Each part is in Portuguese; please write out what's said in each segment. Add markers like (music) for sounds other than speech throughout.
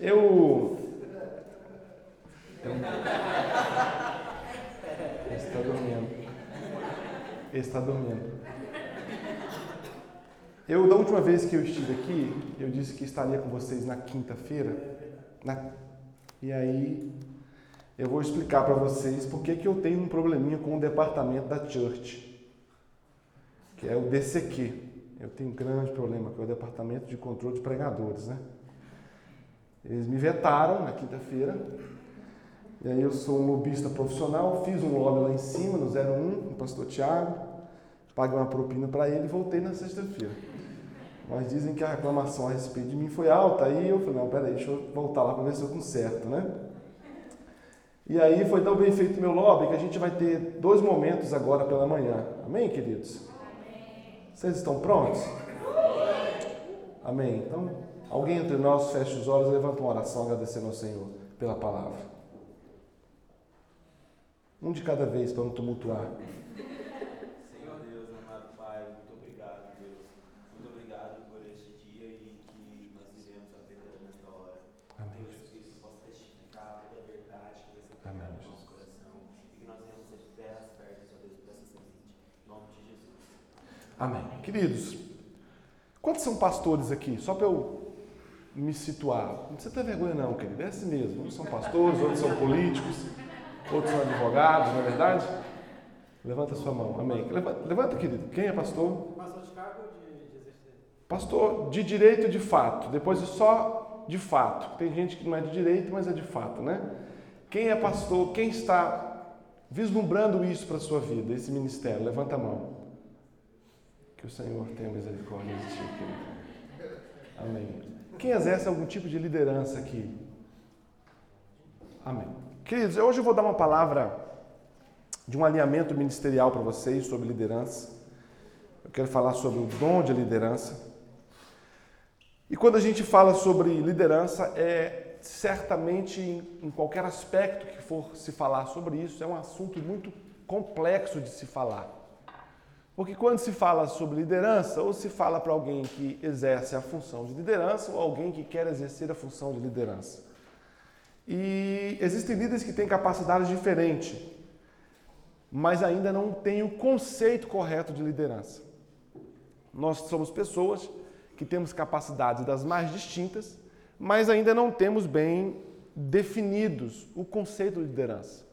Eu. Ele está dormindo. Ele está dormindo. Eu, da última vez que eu estive aqui, eu disse que estaria com vocês na quinta-feira. Na... E aí, eu vou explicar para vocês por que eu tenho um probleminha com o departamento da Church, que é o DCQ. Eu tenho um grande problema com o departamento de controle de pregadores, né? Eles me vetaram na quinta-feira. E aí eu sou um lobista profissional, fiz um lobby lá em cima, no 01, com o pastor Tiago, paguei uma propina para ele e voltei na sexta-feira. Mas dizem que a reclamação a respeito de mim foi alta, aí eu falei, não, peraí, deixa eu voltar lá para ver se eu conserto, né? E aí foi tão bem feito meu lobby que a gente vai ter dois momentos agora pela manhã. Amém, queridos? Amém. Vocês estão prontos? Amém. Então, alguém entre nós fecha os olhos e levanta uma oração agradecendo ao Senhor pela palavra. Um de cada vez para não tumultuar. Amém. Queridos, quantos são pastores aqui? Só para eu me situar. Não precisa ter vergonha, não, querido. É assim mesmo. Uns são pastores, outros são políticos, outros são advogados, não é verdade? Levanta a sua mão. Amém. Levanta, levanta querido. Quem é pastor? Pastor de cargo ou de? Pastor de direito de fato. Depois é só de fato. Tem gente que não é de direito, mas é de fato, né? Quem é pastor? Quem está vislumbrando isso para a sua vida, esse ministério? Levanta a mão. Que o Senhor tenha misericórdia de ti, querido. Amém. Quem exerce algum tipo de liderança aqui? Amém. Queridos, hoje eu vou dar uma palavra de um alinhamento ministerial para vocês sobre liderança. Eu quero falar sobre o dom de liderança. E quando a gente fala sobre liderança, é certamente em qualquer aspecto que for se falar sobre isso, é um assunto muito complexo de se falar. Porque quando se fala sobre liderança, ou se fala para alguém que exerce a função de liderança, ou alguém que quer exercer a função de liderança. E existem líderes que têm capacidades diferentes, mas ainda não têm o conceito correto de liderança. Nós somos pessoas que temos capacidades das mais distintas, mas ainda não temos bem definidos o conceito de liderança.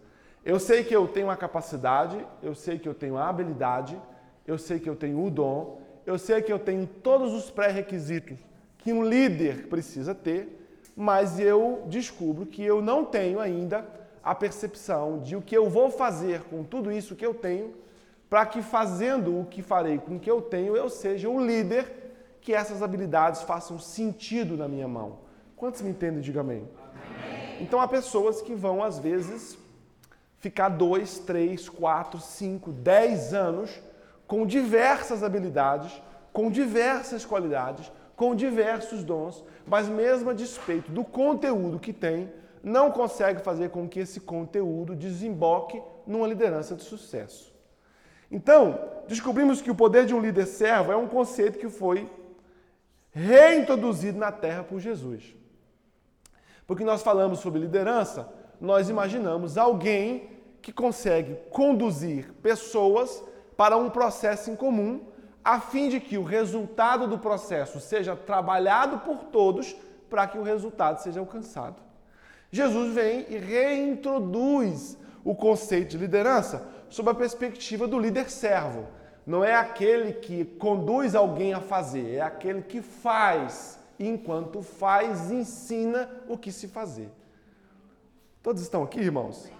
Eu sei que eu tenho a capacidade, eu sei que eu tenho a habilidade, eu sei que eu tenho o dom, eu sei que eu tenho todos os pré-requisitos que um líder precisa ter, mas eu descubro que eu não tenho ainda a percepção de o que eu vou fazer com tudo isso que eu tenho, para que fazendo o que farei com o que eu tenho, eu seja um líder que essas habilidades façam sentido na minha mão. Quantos me entendem? Diga amém. amém. Então há pessoas que vão, às vezes, ficar dois, três, quatro, cinco, dez anos com diversas habilidades, com diversas qualidades, com diversos dons, mas mesmo a despeito do conteúdo que tem, não consegue fazer com que esse conteúdo desemboque numa liderança de sucesso. Então, descobrimos que o poder de um líder servo é um conceito que foi reintroduzido na Terra por Jesus. Porque nós falamos sobre liderança, nós imaginamos alguém que consegue conduzir pessoas para um processo em comum, a fim de que o resultado do processo seja trabalhado por todos para que o resultado seja alcançado. Jesus vem e reintroduz o conceito de liderança sob a perspectiva do líder servo. Não é aquele que conduz alguém a fazer, é aquele que faz, e enquanto faz, ensina o que se fazer. Todos estão aqui, irmãos?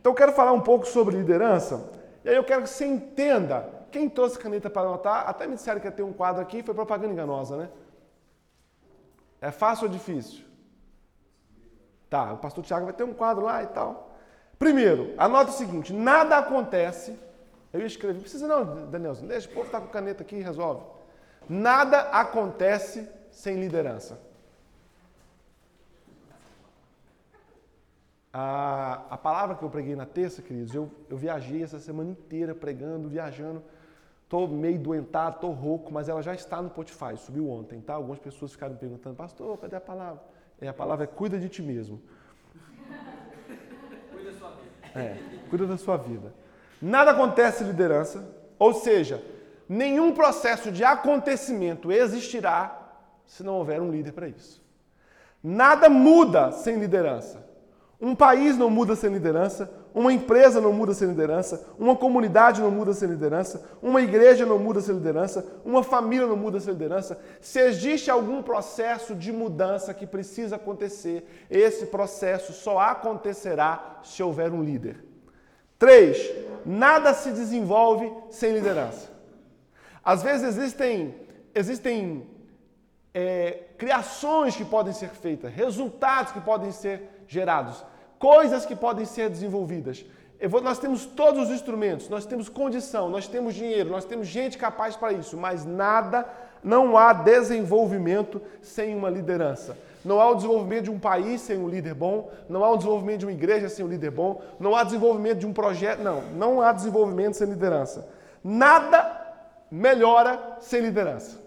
Então quero falar um pouco sobre liderança e aí eu quero que você entenda. Quem trouxe caneta para anotar, até me disseram que ia ter um quadro aqui, foi propaganda enganosa, né? É fácil ou difícil? Tá, o pastor Tiago vai ter um quadro lá e tal. Primeiro, anota o seguinte: nada acontece. Eu ia escrever, não precisa não, Danielson, deixa o povo estar tá com caneta aqui e resolve. Nada acontece sem liderança. A, a palavra que eu preguei na terça, queridos, eu, eu viajei essa semana inteira pregando, viajando. Estou meio doentado, estou rouco, mas ela já está no Spotify, subiu ontem, tá? Algumas pessoas ficaram me perguntando, pastor, cadê a palavra? É, a palavra é cuida de ti mesmo. (laughs) Cuida da sua vida. É, cuida da sua vida. Nada acontece liderança, ou seja, nenhum processo de acontecimento existirá se não houver um líder para isso. Nada muda sem liderança. Um país não muda sem liderança, uma empresa não muda sem liderança, uma comunidade não muda sem liderança, uma igreja não muda sem liderança, uma família não muda sem liderança. Se existe algum processo de mudança que precisa acontecer, esse processo só acontecerá se houver um líder. Três, nada se desenvolve sem liderança. Às vezes existem, existem é, criações que podem ser feitas, resultados que podem ser gerados coisas que podem ser desenvolvidas. Vou, nós temos todos os instrumentos, nós temos condição, nós temos dinheiro, nós temos gente capaz para isso, mas nada, não há desenvolvimento sem uma liderança. Não há o desenvolvimento de um país sem um líder bom, não há o desenvolvimento de uma igreja sem um líder bom, não há desenvolvimento de um projeto, não, não há desenvolvimento sem liderança. Nada melhora sem liderança.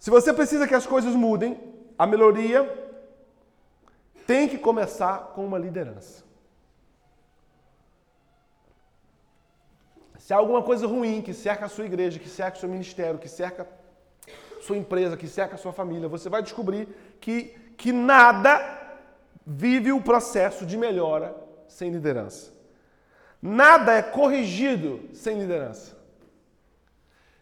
Se você precisa que as coisas mudem, a melhoria tem que começar com uma liderança. Se há alguma coisa ruim que cerca a sua igreja, que cerca o seu ministério, que cerca sua empresa, que cerca a sua família, você vai descobrir que, que nada vive o processo de melhora sem liderança. Nada é corrigido sem liderança.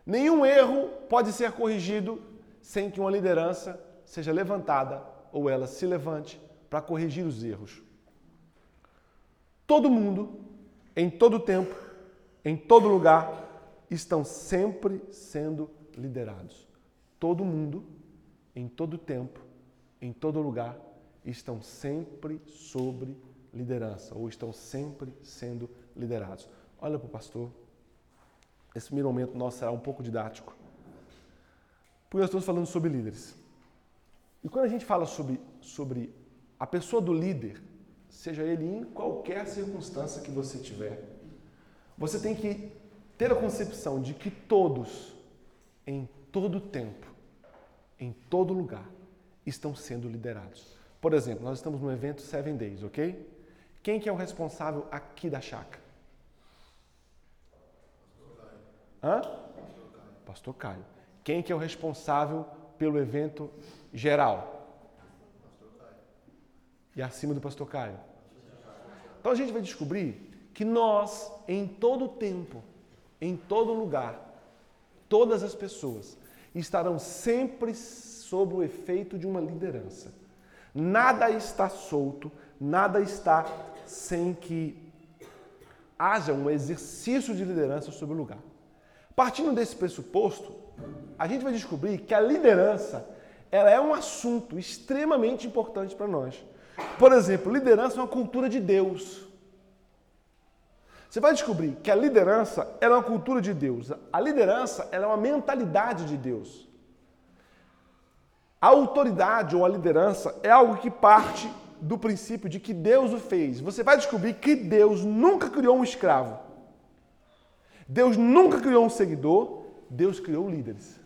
Nenhum erro pode ser corrigido sem que uma liderança seja levantada ou ela se levante para corrigir os erros. Todo mundo, em todo tempo, em todo lugar, estão sempre sendo liderados. Todo mundo, em todo tempo, em todo lugar, estão sempre sobre liderança ou estão sempre sendo liderados. Olha para o pastor. Esse primeiro momento nosso será um pouco didático. Porque nós estamos falando sobre líderes. E quando a gente fala sobre, sobre a pessoa do líder, seja ele em qualquer circunstância que você tiver, você tem que ter a concepção de que todos, em todo tempo, em todo lugar, estão sendo liderados. Por exemplo, nós estamos no evento Seven Days, ok? Quem que é o responsável aqui da chácara? Hã? Pastor Caio. Quem que é o responsável pelo evento geral? E acima do pastor Caio. Então a gente vai descobrir que nós, em todo tempo, em todo lugar, todas as pessoas estarão sempre sob o efeito de uma liderança. Nada está solto, nada está sem que haja um exercício de liderança sobre o lugar. Partindo desse pressuposto, a gente vai descobrir que a liderança ela é um assunto extremamente importante para nós. Por exemplo, liderança é uma cultura de Deus. Você vai descobrir que a liderança é uma cultura de Deus. A liderança é uma mentalidade de Deus. A autoridade ou a liderança é algo que parte do princípio de que Deus o fez. Você vai descobrir que Deus nunca criou um escravo. Deus nunca criou um seguidor. Deus criou líderes.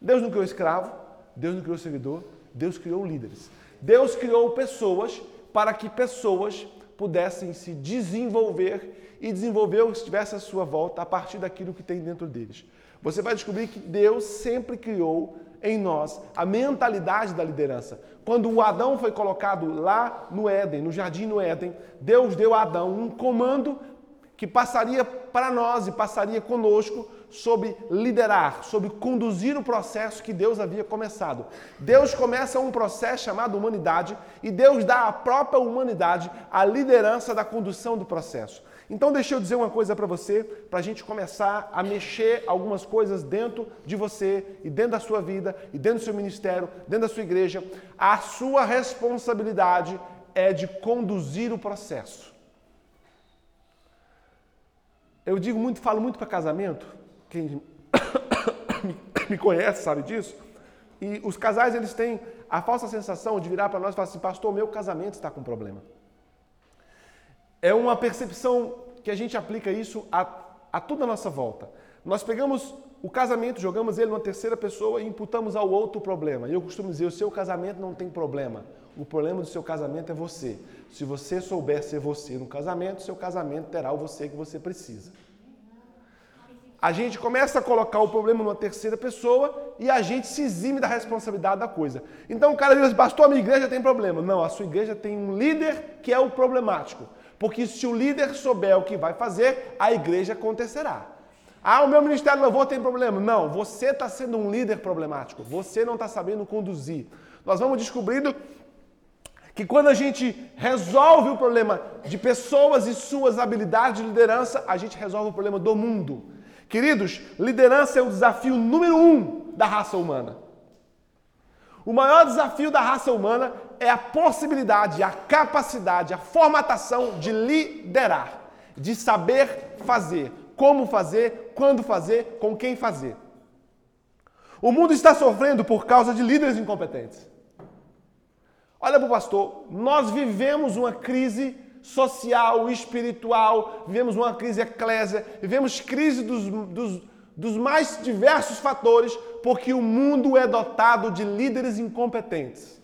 Deus não criou escravo. Deus não criou seguidor. Deus criou líderes. Deus criou pessoas para que pessoas pudessem se desenvolver e desenvolver o que estivesse à sua volta a partir daquilo que tem dentro deles. Você vai descobrir que Deus sempre criou em nós a mentalidade da liderança. Quando o Adão foi colocado lá no Éden, no jardim no Éden, Deus deu a Adão um comando que passaria para nós e passaria conosco sobre liderar, sobre conduzir o processo que Deus havia começado. Deus começa um processo chamado humanidade e Deus dá à própria humanidade a liderança da condução do processo. Então, deixa eu dizer uma coisa para você, para a gente começar a mexer algumas coisas dentro de você e dentro da sua vida e dentro do seu ministério, dentro da sua igreja. A sua responsabilidade é de conduzir o processo. Eu digo muito, falo muito para casamento, quem (coughs) me conhece sabe disso. E os casais eles têm a falsa sensação de virar para nós e falar assim, pastor, meu casamento está com problema. É uma percepção que a gente aplica isso a, a toda a nossa volta. Nós pegamos o casamento, jogamos ele numa terceira pessoa e imputamos ao outro o problema. E eu costumo dizer, o seu casamento não tem problema. O problema do seu casamento é você. Se você souber ser você no casamento, seu casamento terá o você que você precisa. A gente começa a colocar o problema numa terceira pessoa e a gente se exime da responsabilidade da coisa. Então o cara diz, pastor, a minha igreja tem problema. Não, a sua igreja tem um líder que é o problemático. Porque se o líder souber o que vai fazer, a igreja acontecerá. Ah, o meu ministério de louvor tem problema. Não, você está sendo um líder problemático. Você não está sabendo conduzir. Nós vamos descobrindo que quando a gente resolve o problema de pessoas e suas habilidades de liderança, a gente resolve o problema do mundo. Queridos, liderança é o desafio número um da raça humana. O maior desafio da raça humana é a possibilidade, a capacidade, a formatação de liderar, de saber fazer, como fazer, quando fazer, com quem fazer. O mundo está sofrendo por causa de líderes incompetentes. Olha para o pastor, nós vivemos uma crise social, espiritual, vivemos uma crise eclésia, vivemos crise dos, dos, dos mais diversos fatores, porque o mundo é dotado de líderes incompetentes.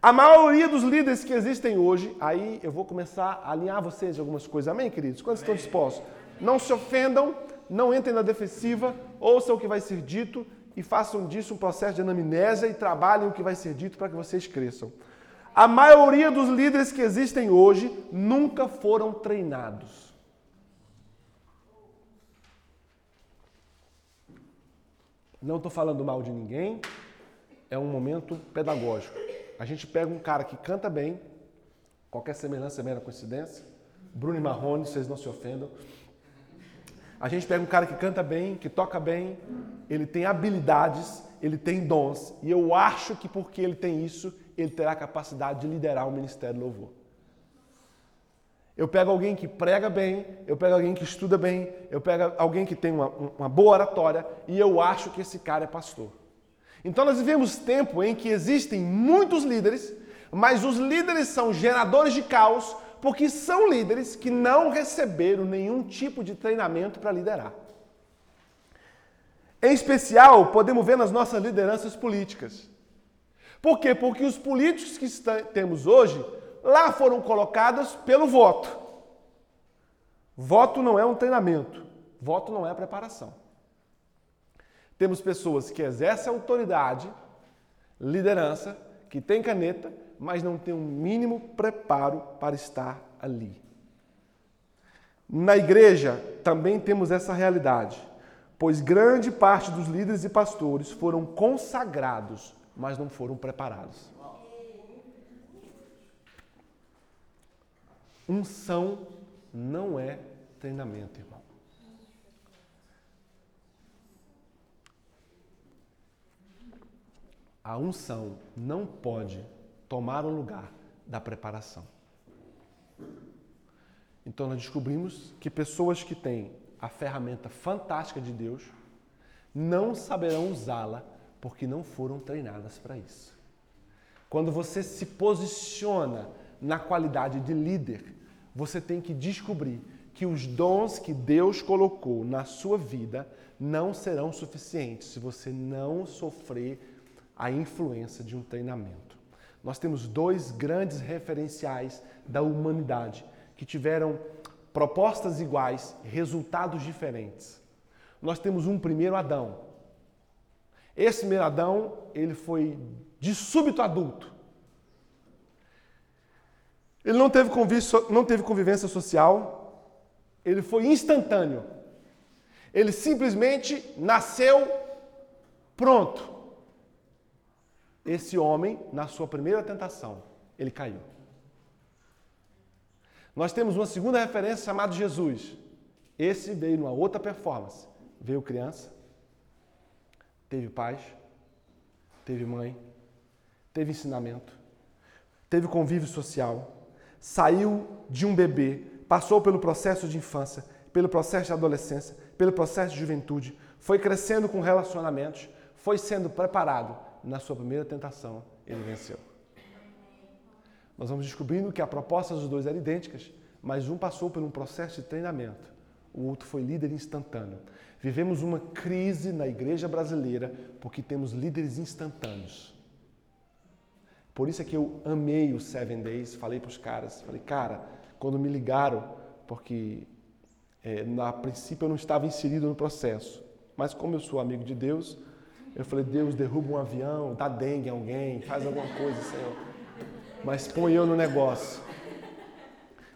A maioria dos líderes que existem hoje, aí eu vou começar a alinhar vocês de algumas coisas. Amém, queridos? Quantos estão dispostos? Não se ofendam, não entrem na defensiva, ouçam o que vai ser dito e façam disso um processo de anamnésia e trabalhem o que vai ser dito para que vocês cresçam. A maioria dos líderes que existem hoje nunca foram treinados. Não estou falando mal de ninguém, é um momento pedagógico. A gente pega um cara que canta bem, qualquer semelhança é mera coincidência. Bruno Marrone, vocês não se ofendam. A gente pega um cara que canta bem, que toca bem, ele tem habilidades, ele tem dons, e eu acho que porque ele tem isso, ele terá a capacidade de liderar o ministério de louvor. Eu pego alguém que prega bem, eu pego alguém que estuda bem, eu pego alguém que tem uma, uma boa oratória, e eu acho que esse cara é pastor. Então nós vivemos tempo em que existem muitos líderes, mas os líderes são geradores de caos porque são líderes que não receberam nenhum tipo de treinamento para liderar. Em especial, podemos ver nas nossas lideranças políticas. Por quê? Porque os políticos que temos hoje lá foram colocados pelo voto. Voto não é um treinamento, voto não é preparação. Temos pessoas que exercem autoridade, liderança, que têm caneta, mas não têm um mínimo preparo para estar ali. Na igreja também temos essa realidade, pois grande parte dos líderes e pastores foram consagrados, mas não foram preparados. Unção não é treinamento, irmão. a unção não pode tomar o lugar da preparação. Então nós descobrimos que pessoas que têm a ferramenta fantástica de Deus não saberão usá-la porque não foram treinadas para isso. Quando você se posiciona na qualidade de líder, você tem que descobrir que os dons que Deus colocou na sua vida não serão suficientes se você não sofrer a influência de um treinamento. Nós temos dois grandes referenciais da humanidade que tiveram propostas iguais, resultados diferentes. Nós temos um primeiro Adão. Esse primeiro Adão, ele foi de súbito adulto. Ele não teve, não teve convivência social, ele foi instantâneo. Ele simplesmente nasceu pronto esse homem, na sua primeira tentação, ele caiu. Nós temos uma segunda referência chamada Jesus. Esse veio numa outra performance. Veio criança, teve pais, teve mãe, teve ensinamento, teve convívio social, saiu de um bebê, passou pelo processo de infância, pelo processo de adolescência, pelo processo de juventude, foi crescendo com relacionamentos, foi sendo preparado na sua primeira tentação, ele venceu. Nós vamos descobrindo que a proposta dos dois era idênticas, mas um passou por um processo de treinamento, o outro foi líder instantâneo. Vivemos uma crise na igreja brasileira porque temos líderes instantâneos. Por isso é que eu amei o Seven Days, falei para os caras, falei, cara, quando me ligaram, porque é, na princípio eu não estava inserido no processo, mas como eu sou amigo de Deus, eu falei, Deus, derruba um avião, dá dengue em alguém, faz alguma coisa, Senhor. Mas põe eu no negócio.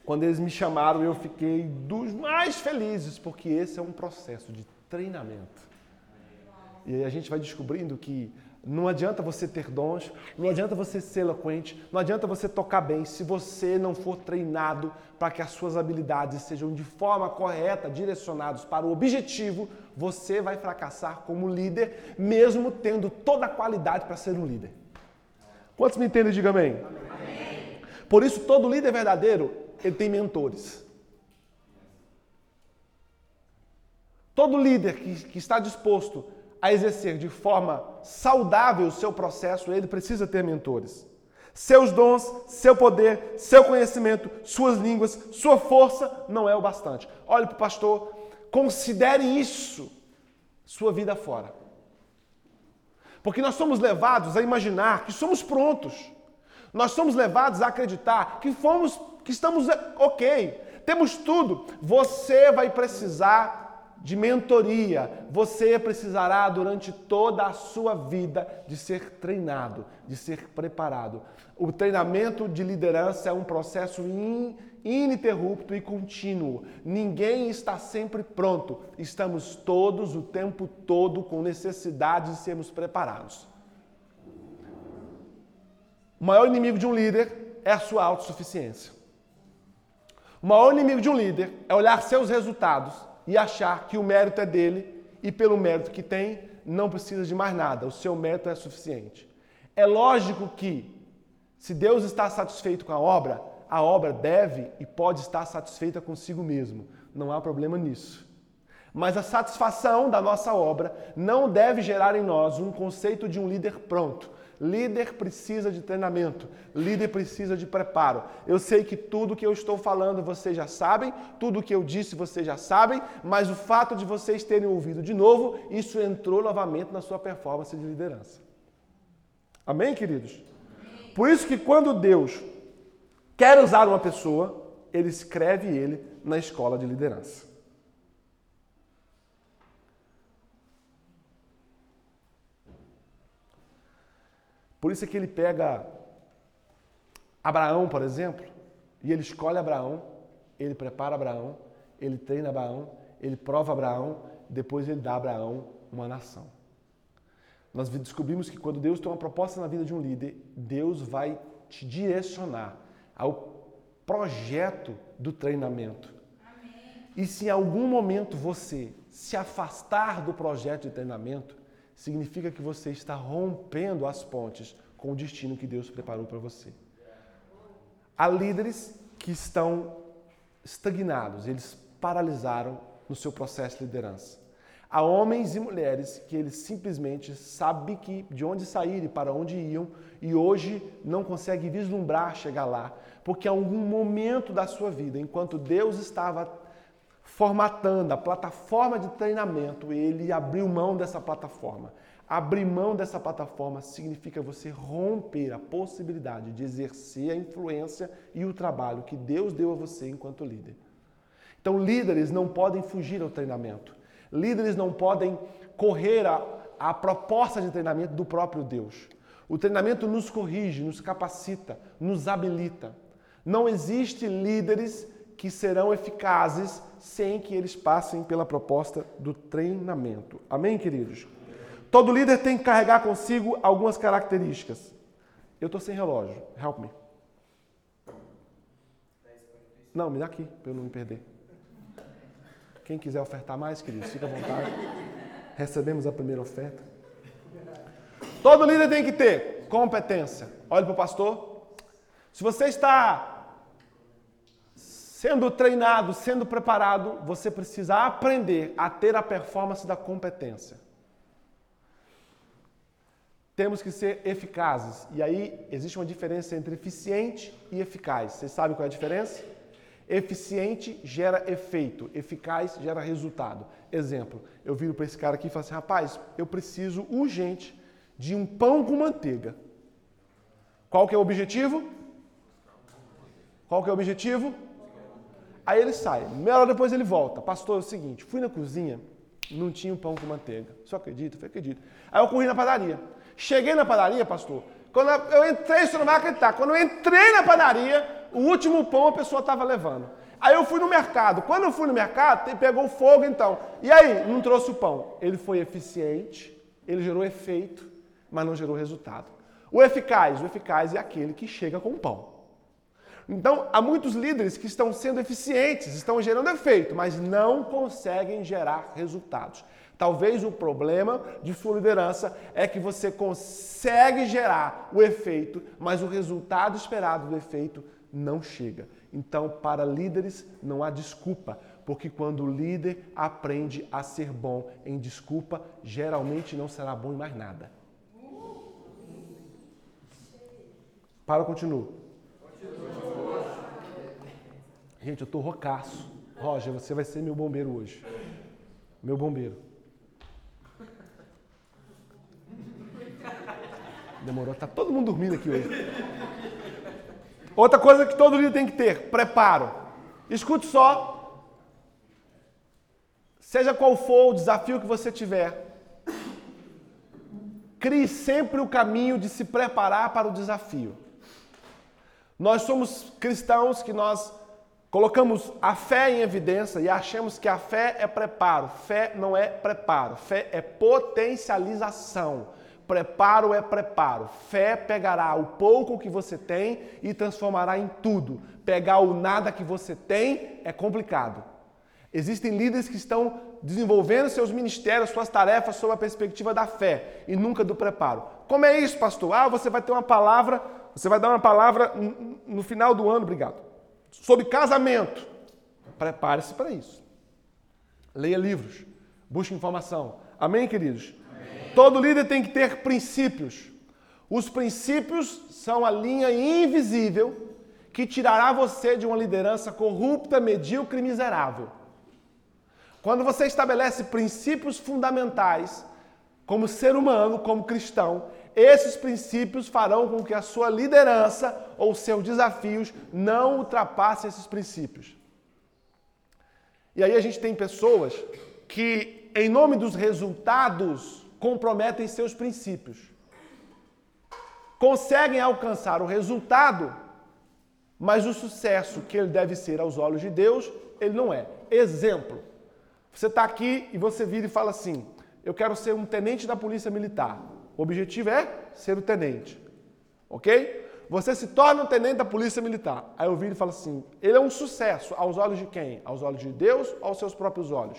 Quando eles me chamaram, eu fiquei dos mais felizes, porque esse é um processo de treinamento. E aí a gente vai descobrindo que não adianta você ter dons, não adianta você ser eloquente, não adianta você tocar bem se você não for treinado para que as suas habilidades sejam de forma correta, direcionados para o objetivo, você vai fracassar como líder, mesmo tendo toda a qualidade para ser um líder. Quantos me entendem? Diga amém. amém. Por isso, todo líder verdadeiro, ele tem mentores. Todo líder que, que está disposto a exercer de forma saudável o seu processo, ele precisa ter mentores. Seus dons, seu poder, seu conhecimento, suas línguas, sua força não é o bastante. Olhe para o pastor, considere isso sua vida fora. Porque nós somos levados a imaginar que somos prontos. Nós somos levados a acreditar que fomos, que estamos ok, temos tudo. Você vai precisar de mentoria, você precisará durante toda a sua vida de ser treinado, de ser preparado. O treinamento de liderança é um processo in, ininterrupto e contínuo. Ninguém está sempre pronto. Estamos todos o tempo todo com necessidade de sermos preparados. O maior inimigo de um líder é a sua autossuficiência. O maior inimigo de um líder é olhar seus resultados e achar que o mérito é dele e pelo mérito que tem, não precisa de mais nada, o seu mérito é suficiente. É lógico que, se Deus está satisfeito com a obra, a obra deve e pode estar satisfeita consigo mesmo, não há problema nisso. Mas a satisfação da nossa obra não deve gerar em nós um conceito de um líder pronto, Líder precisa de treinamento, líder precisa de preparo. Eu sei que tudo que eu estou falando vocês já sabem, tudo que eu disse vocês já sabem, mas o fato de vocês terem ouvido de novo, isso entrou novamente na sua performance de liderança. Amém, queridos? Por isso que quando Deus quer usar uma pessoa, ele escreve ele na escola de liderança. Por isso é que ele pega Abraão, por exemplo, e ele escolhe Abraão, ele prepara Abraão, ele treina Abraão, ele prova Abraão, depois ele dá a Abraão uma nação. Nós descobrimos que quando Deus tem uma proposta na vida de um líder, Deus vai te direcionar ao projeto do treinamento. Amém. E se em algum momento você se afastar do projeto de treinamento, significa que você está rompendo as pontes com o destino que Deus preparou para você. Há líderes que estão estagnados, eles paralisaram no seu processo de liderança. Há homens e mulheres que eles simplesmente sabem que de onde sair e para onde iam e hoje não conseguem vislumbrar chegar lá, porque em algum momento da sua vida, enquanto Deus estava formatando a plataforma de treinamento, ele abriu mão dessa plataforma. Abrir mão dessa plataforma significa você romper a possibilidade de exercer a influência e o trabalho que Deus deu a você enquanto líder. Então, líderes não podem fugir ao treinamento. Líderes não podem correr a, a proposta de treinamento do próprio Deus. O treinamento nos corrige, nos capacita, nos habilita. Não existe líderes que serão eficazes sem que eles passem pela proposta do treinamento. Amém, queridos? Todo líder tem que carregar consigo algumas características. Eu estou sem relógio. Help me. Não, me dá aqui, para eu não me perder. Quem quiser ofertar mais, queridos, fica à vontade. Recebemos a primeira oferta. Todo líder tem que ter competência. Olhe para o pastor. Se você está Sendo treinado, sendo preparado, você precisa aprender a ter a performance da competência. Temos que ser eficazes. E aí existe uma diferença entre eficiente e eficaz. Vocês sabem qual é a diferença? Eficiente gera efeito, eficaz gera resultado. Exemplo, eu viro para esse cara aqui e falo assim: rapaz, eu preciso urgente de um pão com manteiga. Qual que é o objetivo? Qual que é o objetivo? Aí ele sai. Meia hora depois ele volta. Pastor, é o seguinte, fui na cozinha, não tinha um pão com manteiga. Você acredita? Eu acredito. Aí eu corri na padaria. Cheguei na padaria, pastor. Quando eu entrei, você não vai acreditar. Quando eu entrei na padaria, o último pão a pessoa estava levando. Aí eu fui no mercado. Quando eu fui no mercado, pegou fogo então. E aí, não trouxe o pão. Ele foi eficiente, ele gerou efeito, mas não gerou resultado. O eficaz, o eficaz é aquele que chega com o pão. Então, há muitos líderes que estão sendo eficientes, estão gerando efeito, mas não conseguem gerar resultados. Talvez o problema de sua liderança é que você consegue gerar o efeito, mas o resultado esperado do efeito não chega. Então, para líderes não há desculpa, porque quando o líder aprende a ser bom em desculpa, geralmente não será bom em mais nada. Para, continua. Gente, eu tô rocaço. Roger, você vai ser meu bombeiro hoje. Meu bombeiro. Demorou, tá todo mundo dormindo aqui hoje. Outra coisa que todo líder tem que ter: preparo. Escute só. Seja qual for o desafio que você tiver, crie sempre o caminho de se preparar para o desafio. Nós somos cristãos que nós colocamos a fé em evidência e achamos que a fé é preparo. Fé não é preparo, fé é potencialização. Preparo é preparo. Fé pegará o pouco que você tem e transformará em tudo. Pegar o nada que você tem é complicado. Existem líderes que estão desenvolvendo seus ministérios, suas tarefas sob a perspectiva da fé e nunca do preparo. Como é isso, pastor? Ah, você vai ter uma palavra, você vai dar uma palavra no final do ano, obrigado, sobre casamento. Prepare-se para isso. Leia livros, busque informação. Amém, queridos? Todo líder tem que ter princípios. Os princípios são a linha invisível que tirará você de uma liderança corrupta, medíocre e miserável. Quando você estabelece princípios fundamentais, como ser humano, como cristão, esses princípios farão com que a sua liderança ou seus desafios não ultrapassem esses princípios. E aí a gente tem pessoas que, em nome dos resultados comprometem seus princípios. Conseguem alcançar o resultado, mas o sucesso que ele deve ser aos olhos de Deus, ele não é. Exemplo: você está aqui e você vira e fala assim: Eu quero ser um tenente da Polícia Militar. O objetivo é ser o tenente. Ok? Você se torna um tenente da Polícia Militar. Aí eu viro e falo assim: Ele é um sucesso aos olhos de quem? Aos olhos de Deus ou aos seus próprios olhos?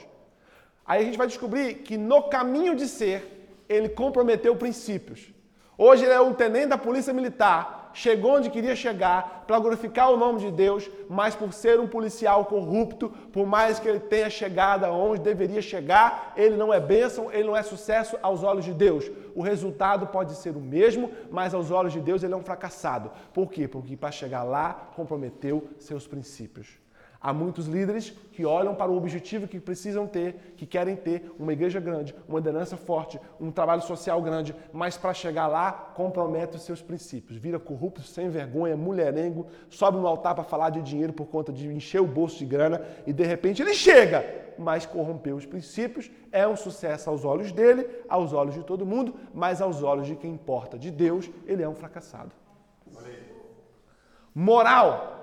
Aí a gente vai descobrir que no caminho de ser, ele comprometeu princípios. Hoje ele é um tenente da Polícia Militar, chegou onde queria chegar para glorificar o nome de Deus, mas por ser um policial corrupto, por mais que ele tenha chegado aonde deveria chegar, ele não é bênção, ele não é sucesso aos olhos de Deus. O resultado pode ser o mesmo, mas aos olhos de Deus ele é um fracassado. Por quê? Porque para chegar lá comprometeu seus princípios. Há muitos líderes que olham para o objetivo que precisam ter, que querem ter uma igreja grande, uma liderança forte, um trabalho social grande, mas para chegar lá compromete os seus princípios. Vira corrupto, sem vergonha, mulherengo, sobe no altar para falar de dinheiro por conta de encher o bolso de grana e de repente ele chega, mas corrompeu os princípios. É um sucesso aos olhos dele, aos olhos de todo mundo, mas aos olhos de quem importa, de Deus, ele é um fracassado. Moral.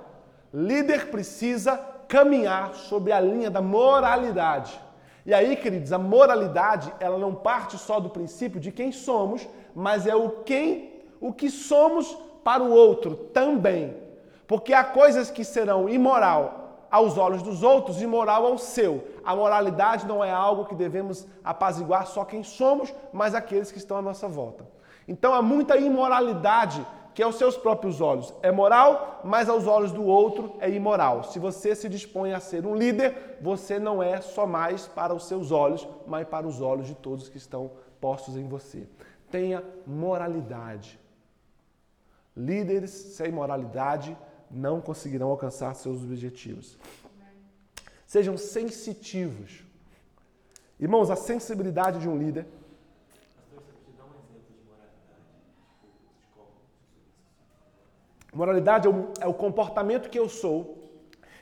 Líder precisa caminhar sobre a linha da moralidade. E aí, queridos, a moralidade, ela não parte só do princípio de quem somos, mas é o quem, o que somos para o outro também. Porque há coisas que serão imoral aos olhos dos outros, imoral ao seu. A moralidade não é algo que devemos apaziguar só quem somos, mas aqueles que estão à nossa volta. Então há muita imoralidade que aos seus próprios olhos é moral, mas aos olhos do outro é imoral. Se você se dispõe a ser um líder, você não é só mais para os seus olhos, mas para os olhos de todos que estão postos em você. Tenha moralidade. Líderes sem moralidade não conseguirão alcançar seus objetivos. Sejam sensitivos. Irmãos, a sensibilidade de um líder. Moralidade é o, é o comportamento que eu sou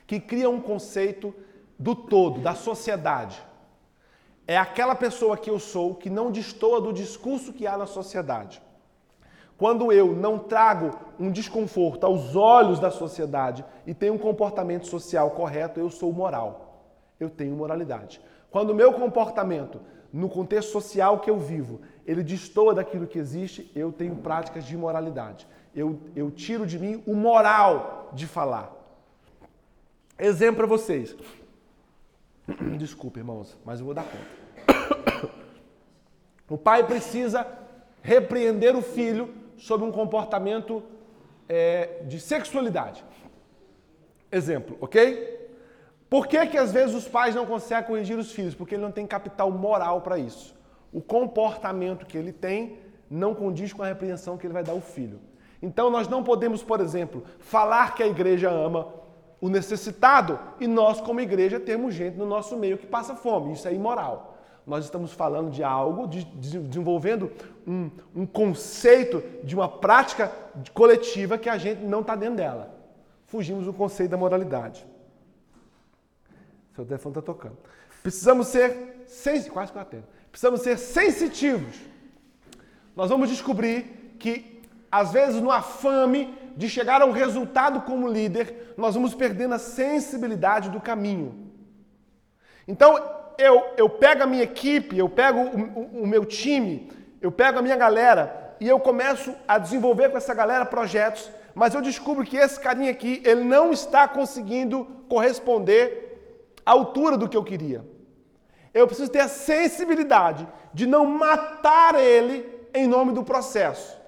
que cria um conceito do todo, da sociedade. É aquela pessoa que eu sou que não destoa do discurso que há na sociedade. Quando eu não trago um desconforto aos olhos da sociedade e tenho um comportamento social correto, eu sou moral. Eu tenho moralidade. Quando o meu comportamento, no contexto social que eu vivo, ele destoa daquilo que existe, eu tenho práticas de moralidade. Eu, eu tiro de mim o moral de falar. Exemplo para vocês. (coughs) Desculpe, irmãos, mas eu vou dar conta. (coughs) O pai precisa repreender o filho sobre um comportamento é, de sexualidade. Exemplo, ok? Por que, que às vezes os pais não conseguem corrigir os filhos? Porque ele não tem capital moral para isso. O comportamento que ele tem não condiz com a repreensão que ele vai dar ao filho. Então nós não podemos, por exemplo, falar que a igreja ama o necessitado e nós, como igreja, temos gente no nosso meio que passa fome. Isso é imoral. Nós estamos falando de algo, de, de, desenvolvendo um, um conceito de uma prática coletiva que a gente não está dentro dela. Fugimos do conceito da moralidade. Seu telefone está tocando. Precisamos ser sensitivos. Quase que eu atendo. Precisamos ser sensitivos. Nós vamos descobrir que, às vezes, no afame de chegar a um resultado como líder, nós vamos perdendo a sensibilidade do caminho. Então, eu, eu pego a minha equipe, eu pego o, o, o meu time, eu pego a minha galera e eu começo a desenvolver com essa galera projetos, mas eu descubro que esse carinha aqui, ele não está conseguindo corresponder à altura do que eu queria. Eu preciso ter a sensibilidade de não matar ele em nome do processo.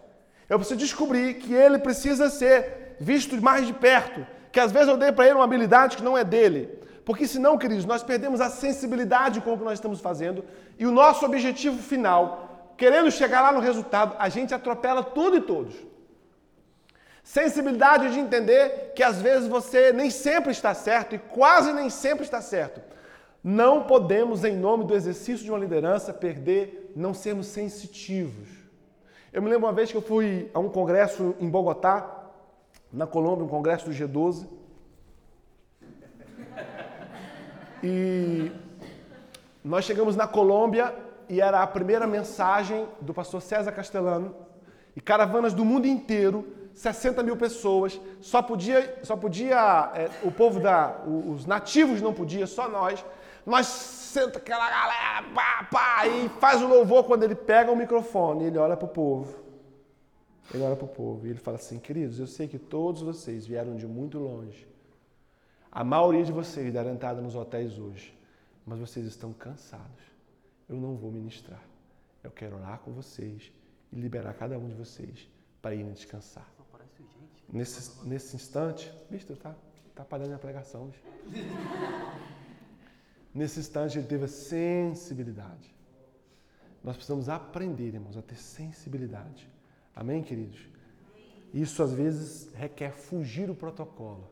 Eu preciso descobrir que ele precisa ser visto mais de perto, que às vezes eu dei para ele uma habilidade que não é dele. Porque senão, queridos, nós perdemos a sensibilidade com o que nós estamos fazendo e o nosso objetivo final, querendo chegar lá no resultado, a gente atropela tudo e todos. Sensibilidade de entender que às vezes você nem sempre está certo e quase nem sempre está certo. Não podemos, em nome do exercício de uma liderança, perder, não sermos sensitivos. Eu me lembro uma vez que eu fui a um congresso em Bogotá, na Colômbia, um congresso do G12. E nós chegamos na Colômbia e era a primeira mensagem do pastor César Castellano. E caravanas do mundo inteiro, 60 mil pessoas, só podia, só podia é, o povo da, os nativos não podia, só nós. Nós senta aquela galera, pá, pá, e faz o louvor quando ele pega o microfone, ele olha para o povo. Ele olha para o povo e ele fala assim: Queridos, eu sei que todos vocês vieram de muito longe. A maioria de vocês deram entrada nos hotéis hoje, mas vocês estão cansados. Eu não vou ministrar. Eu quero orar com vocês e liberar cada um de vocês para irem descansar. Nesse, nesse instante, bicho, tá, tá parando a pregação hoje. (laughs) Nesse instante ele teve a sensibilidade. Nós precisamos aprender, irmãos, a ter sensibilidade. Amém, queridos? Isso às vezes requer fugir o protocolo,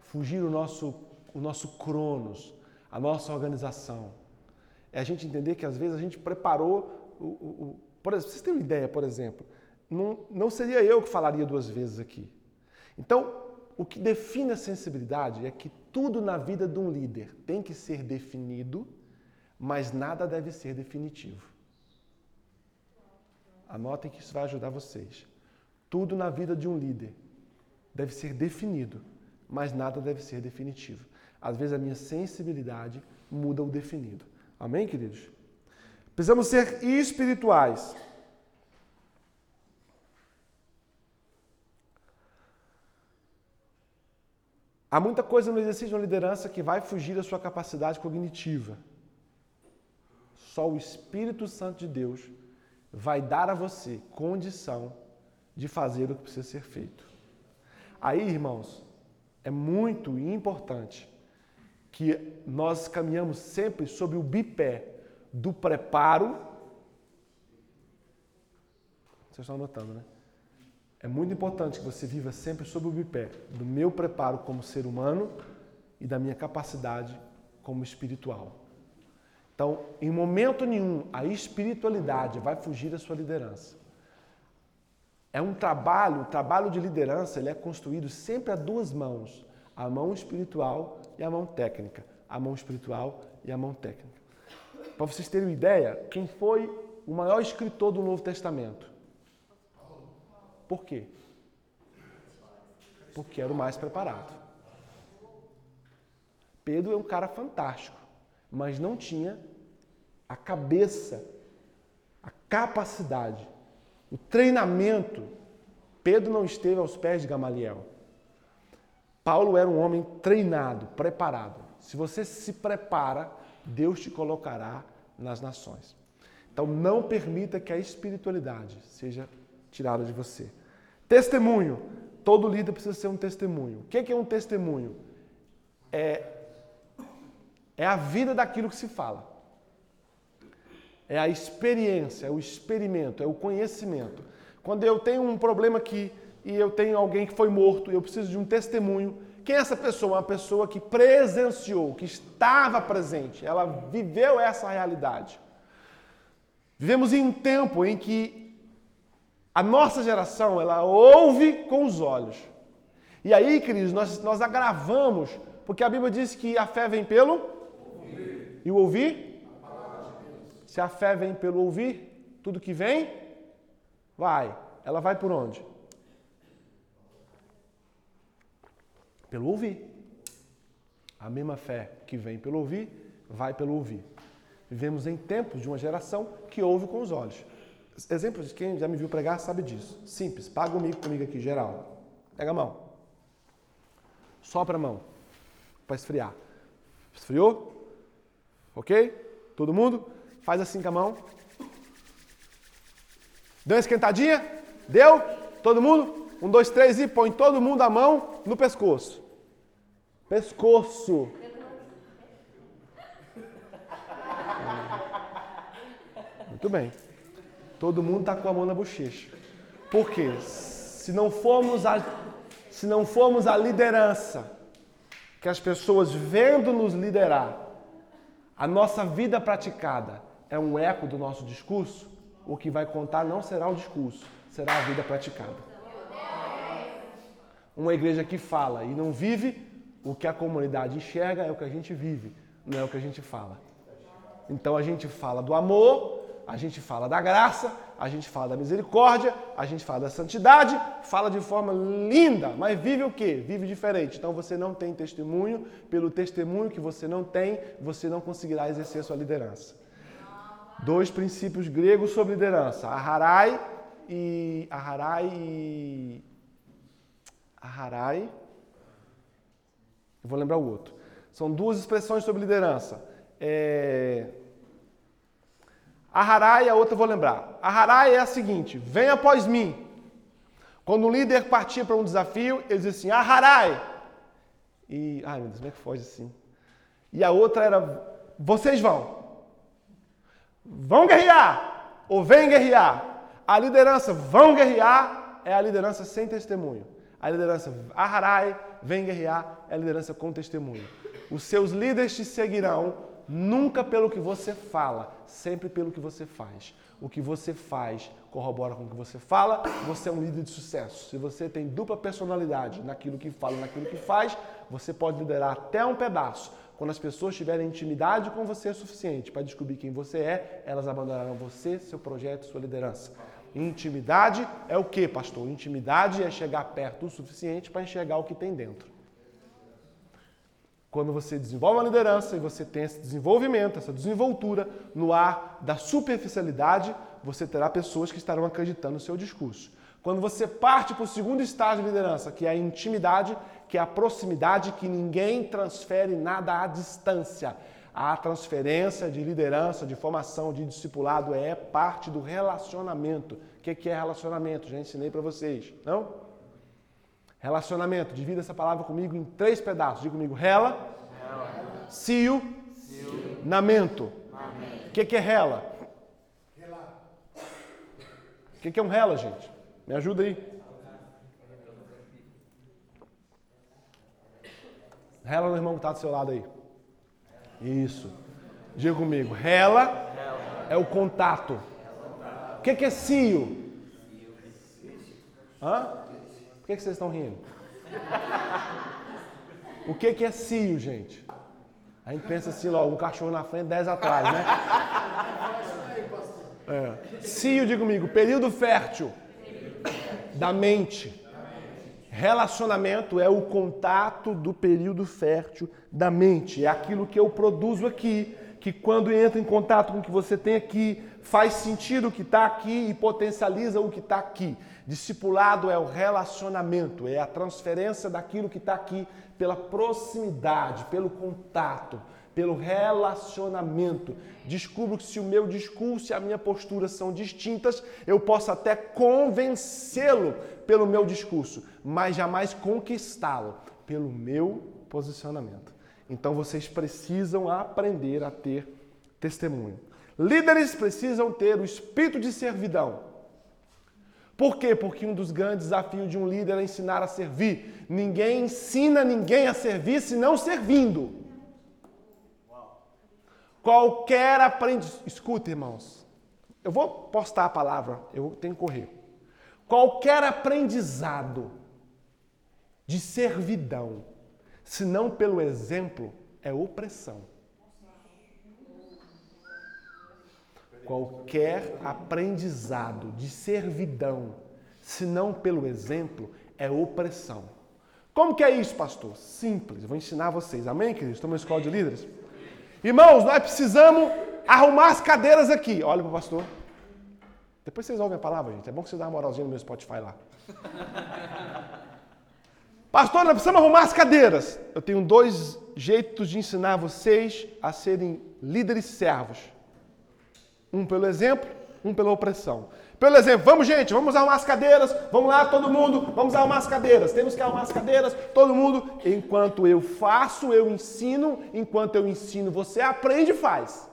fugir o nosso, o nosso cronos, a nossa organização. É a gente entender que às vezes a gente preparou o. o, o exemplo, vocês têm uma ideia, por exemplo, não, não seria eu que falaria duas vezes aqui. Então, o que define a sensibilidade é que tudo na vida de um líder tem que ser definido, mas nada deve ser definitivo. Anotem que isso vai ajudar vocês. Tudo na vida de um líder deve ser definido, mas nada deve ser definitivo. Às vezes a minha sensibilidade muda o definido. Amém, queridos? Precisamos ser espirituais. Há muita coisa no exercício de uma liderança que vai fugir da sua capacidade cognitiva. Só o Espírito Santo de Deus vai dar a você condição de fazer o que precisa ser feito. Aí, irmãos, é muito importante que nós caminhamos sempre sob o bipé do preparo. Vocês estão anotando, né? É muito importante que você viva sempre sob o bipé do meu preparo como ser humano e da minha capacidade como espiritual. Então, em momento nenhum, a espiritualidade vai fugir da sua liderança. É um trabalho, o trabalho de liderança, ele é construído sempre a duas mãos, a mão espiritual e a mão técnica, a mão espiritual e a mão técnica. Para vocês terem uma ideia, quem foi o maior escritor do Novo Testamento? Por quê? Porque era o mais preparado. Pedro é um cara fantástico, mas não tinha a cabeça, a capacidade, o treinamento. Pedro não esteve aos pés de Gamaliel. Paulo era um homem treinado, preparado. Se você se prepara, Deus te colocará nas nações. Então não permita que a espiritualidade seja tirada de você. Testemunho. Todo líder precisa ser um testemunho. O que é um testemunho? É, é a vida daquilo que se fala. É a experiência, é o experimento, é o conhecimento. Quando eu tenho um problema aqui e eu tenho alguém que foi morto, eu preciso de um testemunho. Quem é essa pessoa? Uma pessoa que presenciou, que estava presente, ela viveu essa realidade. Vivemos em um tempo em que a nossa geração, ela ouve com os olhos. E aí, queridos, nós, nós agravamos, porque a Bíblia diz que a fé vem pelo ouvir. E o ouvir? Se a fé vem pelo ouvir, tudo que vem, vai. Ela vai por onde? Pelo ouvir. A mesma fé que vem pelo ouvir, vai pelo ouvir. Vivemos em tempos de uma geração que ouve com os olhos. Exemplo de quem já me viu pregar sabe disso. Simples. Paga o mico comigo aqui, geral. Pega a mão. Sopra a mão. Para esfriar. Esfriou? Ok? Todo mundo? Faz assim com a mão. Deu uma esquentadinha? Deu? Todo mundo? Um, dois, três e põe todo mundo a mão no pescoço. Pescoço. Muito bem. Todo mundo está com a mão na bochecha. Por quê? Se não formos a, se não formos a liderança, que as pessoas vendo nos liderar, a nossa vida praticada é um eco do nosso discurso, o que vai contar não será o discurso, será a vida praticada. Uma igreja que fala e não vive, o que a comunidade enxerga é o que a gente vive, não é o que a gente fala. Então a gente fala do amor, a gente fala da graça, a gente fala da misericórdia, a gente fala da santidade, fala de forma linda, mas vive o quê? Vive diferente. Então você não tem testemunho, pelo testemunho que você não tem, você não conseguirá exercer a sua liderança. Dois princípios gregos sobre liderança: Aharai e Aharai e Aharai. Eu vou lembrar o outro. São duas expressões sobre liderança. É, a Harai, a outra eu vou lembrar. A Harai é a seguinte: vem após mim. Quando o líder partia para um desafio, ele dizia assim: Harai. E, ai meu Deus, como é que foge assim? E a outra era: vocês vão. Vão guerrear. Ou vem guerrear. A liderança vão guerrear é a liderança sem testemunho. A liderança Harai, vem guerrear, é a liderança com testemunho. Os seus líderes te seguirão Nunca pelo que você fala, sempre pelo que você faz. O que você faz corrobora com o que você fala, você é um líder de sucesso. Se você tem dupla personalidade naquilo que fala e naquilo que faz, você pode liderar até um pedaço. Quando as pessoas tiverem intimidade com você é suficiente para descobrir quem você é, elas abandonarão você, seu projeto, sua liderança. Intimidade é o que, pastor? Intimidade é chegar perto o suficiente para enxergar o que tem dentro. Quando você desenvolve uma liderança e você tem esse desenvolvimento, essa desenvoltura no ar da superficialidade, você terá pessoas que estarão acreditando no seu discurso. Quando você parte para o segundo estágio de liderança, que é a intimidade, que é a proximidade, que ninguém transfere nada à distância. A transferência de liderança, de formação, de discipulado é parte do relacionamento. O que é relacionamento? Já ensinei para vocês, não? Relacionamento. Divida essa palavra comigo em três pedaços. Diga comigo: rela, rela. cio, cio. namento. O que, que é rela? O que, que é um rela, gente? Me ajuda aí. Rela no irmão que está do seu lado aí. Isso. Diga comigo. Rela é o contato. O que, que é cio? Hã? Que, que vocês estão rindo? O que, que é cio, gente? A gente pensa assim, logo, um cachorro na frente, dez atrás, né? É. Cio, diga comigo, período fértil da mente. Relacionamento é o contato do período fértil da mente. É aquilo que eu produzo aqui, que quando entra em contato com o que você tem aqui, faz sentido o que está aqui e potencializa o que está aqui. Discipulado é o relacionamento, é a transferência daquilo que está aqui pela proximidade, pelo contato, pelo relacionamento. Descubro que se o meu discurso e a minha postura são distintas, eu posso até convencê-lo pelo meu discurso, mas jamais conquistá-lo pelo meu posicionamento. Então vocês precisam aprender a ter testemunho. Líderes precisam ter o espírito de servidão. Por quê? Porque um dos grandes desafios de um líder é ensinar a servir. Ninguém ensina ninguém a servir se não servindo. Qualquer aprendiz. Escuta, irmãos. Eu vou postar a palavra, eu tenho que correr. Qualquer aprendizado de servidão, se não pelo exemplo, é opressão. Qualquer aprendizado de servidão, se não pelo exemplo, é opressão. Como que é isso, pastor? Simples, vou ensinar vocês. Amém, queridos? Estou na escola de líderes. Irmãos, nós precisamos arrumar as cadeiras aqui. Olha para o pastor. Depois vocês ouvem a palavra, gente. É bom que vocês dão uma moralzinha no meu Spotify lá. Pastor, nós precisamos arrumar as cadeiras. Eu tenho dois jeitos de ensinar vocês a serem líderes servos. Um pelo exemplo, um pela opressão. Pelo exemplo, vamos gente, vamos arrumar as cadeiras, vamos lá todo mundo, vamos arrumar as cadeiras, temos que arrumar as cadeiras, todo mundo. Enquanto eu faço, eu ensino, enquanto eu ensino, você aprende e faz.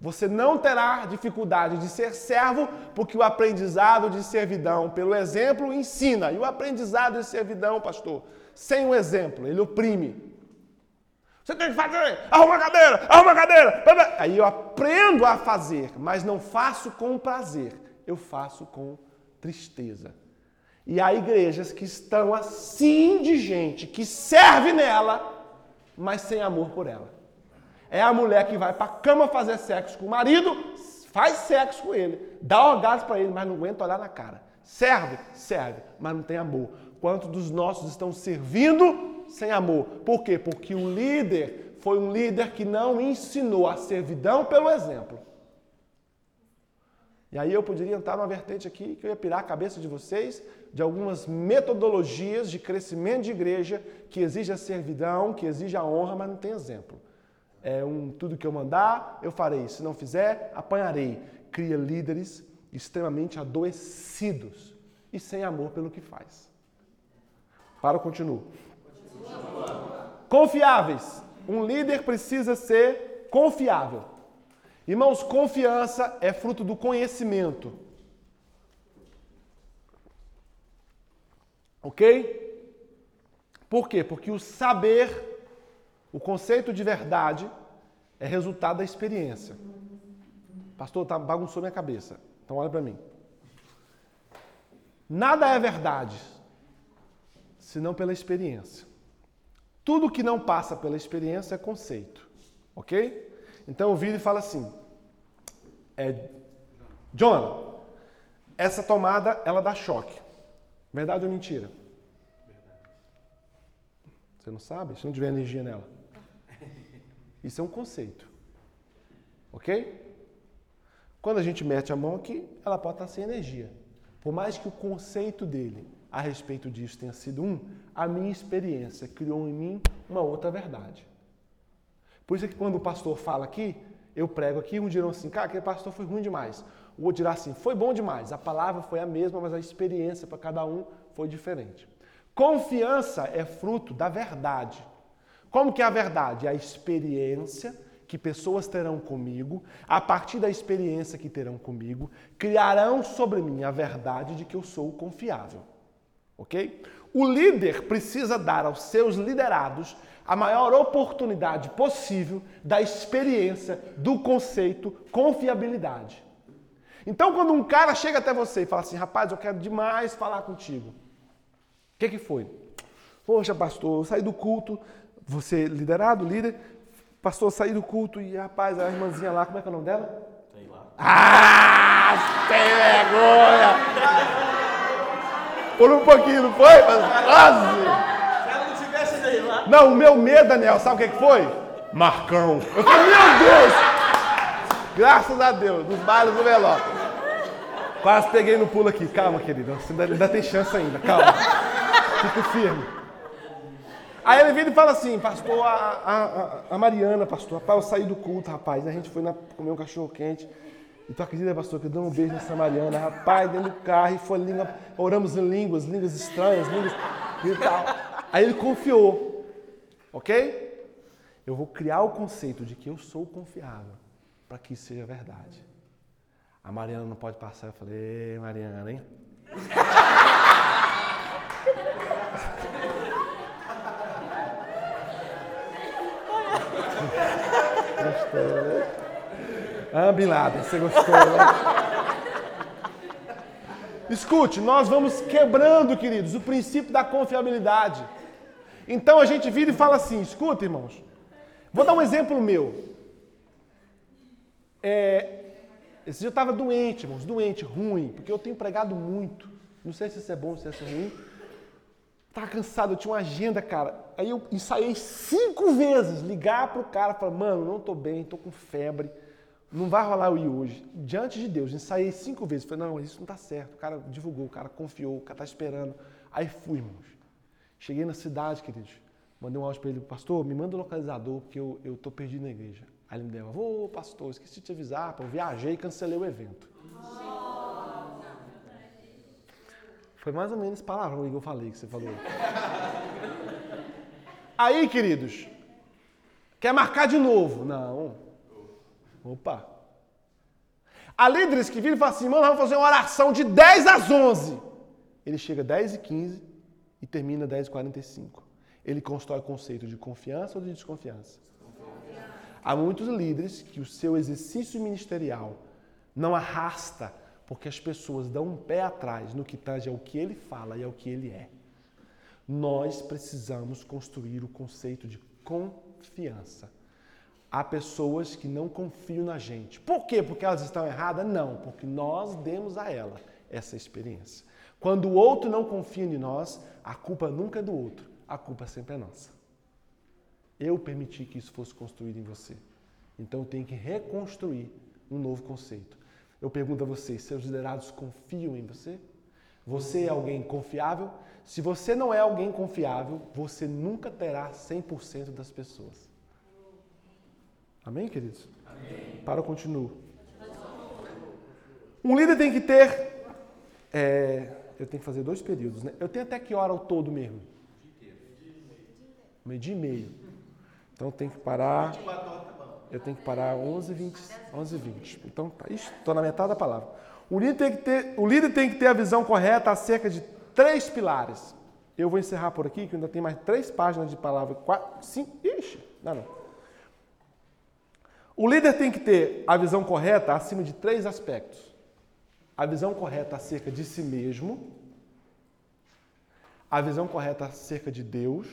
Você não terá dificuldade de ser servo, porque o aprendizado de servidão, pelo exemplo, ensina. E o aprendizado de servidão, pastor, sem o exemplo, ele oprime. Você tem que fazer, arruma a cadeira, arruma a cadeira. Aí eu aprendo a fazer, mas não faço com prazer, eu faço com tristeza. E há igrejas que estão assim de gente que serve nela, mas sem amor por ela. É a mulher que vai para a cama fazer sexo com o marido, faz sexo com ele, dá orgasmo para ele, mas não aguenta olhar na cara. Serve? Serve, mas não tem amor. Quantos dos nossos estão servindo sem amor. Por quê? Porque o líder foi um líder que não ensinou a servidão pelo exemplo. E aí eu poderia entrar numa vertente aqui que eu ia pirar a cabeça de vocês de algumas metodologias de crescimento de igreja que exige a servidão, que exige a honra, mas não tem exemplo. É um tudo que eu mandar, eu farei. Se não fizer, apanharei. Cria líderes extremamente adoecidos e sem amor pelo que faz. Para, continuo. Confiáveis. Um líder precisa ser confiável. Irmãos, confiança é fruto do conhecimento. Ok? Por quê? Porque o saber, o conceito de verdade, é resultado da experiência. Pastor, tá bagunçou minha cabeça. Então olha para mim. Nada é verdade, senão pela experiência. Tudo que não passa pela experiência é conceito, ok? Então viro e falo assim, é, John, essa tomada ela dá choque. Verdade ou mentira? Você não sabe? Se não tiver energia nela. Isso é um conceito. Ok? Quando a gente mete a mão aqui, ela pode estar sem energia. Por mais que o conceito dele a respeito disso tenha sido um, a minha experiência criou em mim uma outra verdade. Por isso é que quando o pastor fala aqui, eu prego aqui, um dirão assim, cara, aquele pastor foi ruim demais. O outro dirá assim, foi bom demais. A palavra foi a mesma, mas a experiência para cada um foi diferente. Confiança é fruto da verdade. Como que é a verdade? É a experiência que pessoas terão comigo, a partir da experiência que terão comigo, criarão sobre mim a verdade de que eu sou confiável. Ok? O líder precisa dar aos seus liderados a maior oportunidade possível da experiência do conceito confiabilidade. Então, quando um cara chega até você e fala assim, rapaz, eu quero demais falar contigo. O que, que foi? Poxa, pastor, eu saí do culto, você liderado, líder, pastor, saí do culto e, rapaz, a irmãzinha lá, como é que é o nome dela? Sei lá. Ah, tem vergonha! Por um pouquinho, não foi? Mas quase! Se ela não tivesse sei lá. Não, o meu medo, Daniel, sabe o que, que foi? Marcão. Eu falei, meu Deus! Graças a Deus, nos bailes do veló. Quase peguei no pulo aqui. Calma, querido. Você ainda, ainda tem chance ainda. Calma. Fico firme. Aí ele vira e fala assim, pastor, a, a, a- a Mariana, pastor, rapaz, eu saí do culto, rapaz. A gente foi na, comer um cachorro quente. E tu acredita, pastor, que eu dei um beijo nessa Mariana, rapaz, dentro do carro, e foi língua, oramos em línguas, línguas estranhas, línguas e tal. Aí ele confiou, ok? Eu vou criar o conceito de que eu sou confiável para que isso seja verdade. A Mariana não pode passar. Eu falei, Ei, Mariana, hein? (laughs) Gostou, né? Ah, Bin Laden, você gostou, né? Escute, nós vamos quebrando, queridos, o princípio da confiabilidade. Então a gente vira e fala assim: escuta, irmãos, vou dar um exemplo meu. É, esse dia eu estava doente, irmãos, doente, ruim, porque eu tenho pregado muito. Não sei se isso é bom, se isso é ruim. Estava cansado, eu tinha uma agenda, cara. Aí eu ensaiei cinco vezes ligar para o cara e falar: mano, não estou bem, estou com febre, não vai rolar eu ir hoje. Diante de Deus, ensaiei cinco vezes. Falei: não, isso não está certo. O cara divulgou, o cara confiou, o cara está esperando. Aí fui, irmãos. Cheguei na cidade, queridos. Mandei um áudio para ele, pastor, me manda o localizador, porque eu, tô perdido na igreja. Aí ele me deu, ô pastor, esqueci de te avisar, eu viajei e cancelei o evento. Foi mais ou menos palavra que eu falei, que você falou. Aí, queridos, quer marcar de novo? Não. Opa. Há líderes que viram e falam assim, mano, vamos fazer uma oração de 10 às 11. Ele chega 10 e 15 e termina 10 e 45. Ele constrói o conceito de confiança ou de desconfiança? Há muitos líderes que o seu exercício ministerial não arrasta porque as pessoas dão um pé atrás no que tange ao que ele fala e ao que ele é. Nós precisamos construir o conceito de confiança. Há pessoas que não confiam na gente. Por quê? Porque elas estão erradas? Não, porque nós demos a ela essa experiência. Quando o outro não confia em nós, a culpa nunca é do outro, a culpa sempre é nossa. Eu permiti que isso fosse construído em você. Então eu tenho que reconstruir um novo conceito. Eu pergunto a vocês, seus liderados confiam em você? Você é alguém confiável? Se você não é alguém confiável, você nunca terá 100% das pessoas. Amém, queridos? Amém. Para, eu continuo. Um líder tem que ter. é, eu tenho que fazer dois períodos, né? Eu tenho até que hora ao todo mesmo? Meio dia e meio. Então eu tenho que parar. Eu tenho que parar 11 20 11 20 Então, tá, estou na metade da palavra. O líder, tem que ter, o líder tem que ter a visão correta acerca de três pilares. Eu vou encerrar por aqui, que ainda tem mais três páginas de palavra. Quatro, cinco. Ixi, não, não. O líder tem que ter a visão correta acima de três aspectos: a visão correta acerca de si mesmo, a visão correta acerca de Deus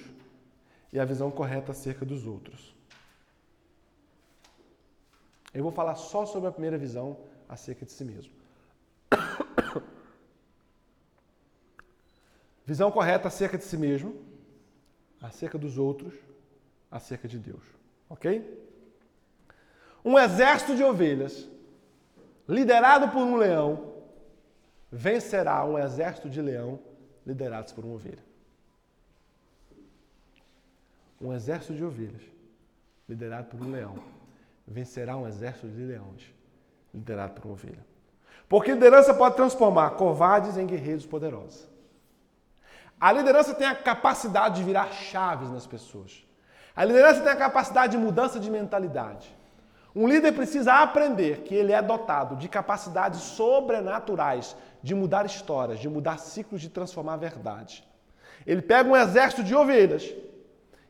e a visão correta acerca dos outros. Eu vou falar só sobre a primeira visão acerca de si mesmo. (coughs) Visão correta acerca de si mesmo, acerca dos outros, acerca de Deus. Ok? Um exército de ovelhas, liderado por um leão, vencerá um exército de leão liderados por uma ovelha. Um exército de ovelhas, liderado por um leão, vencerá um exército de leões, liderado por uma ovelha. Porque liderança pode transformar covardes em guerreiros poderosos. A liderança tem a capacidade de virar chaves nas pessoas. A liderança tem a capacidade de mudança de mentalidade. Um líder precisa aprender que ele é dotado de capacidades sobrenaturais de mudar histórias, de mudar ciclos, de transformar a verdade. Ele pega um exército de ovelhas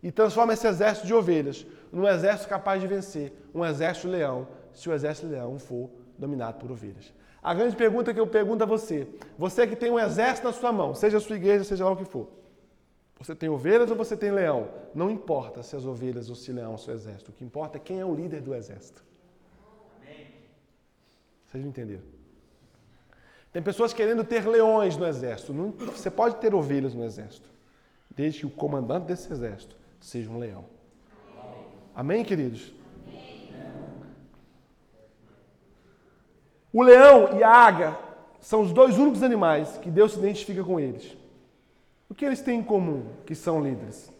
e transforma esse exército de ovelhas num exército capaz de vencer um exército leão, se o exército leão for dominado por ovelhas. A grande pergunta que eu pergunto a você, você que tem um exército na sua mão, seja a sua igreja, seja lá o que for, você tem ovelhas ou você tem leão? Não importa se as ovelhas ou se leão é o exército. O que importa é quem é o líder do exército. Vocês não entenderam? Tem pessoas querendo ter leões no exército. Você pode ter ovelhas no exército, desde que o comandante desse exército seja um leão. Amém, queridos? O leão e a águia são os dois únicos animais que Deus se identifica com eles. O que eles têm em comum, que são líderes?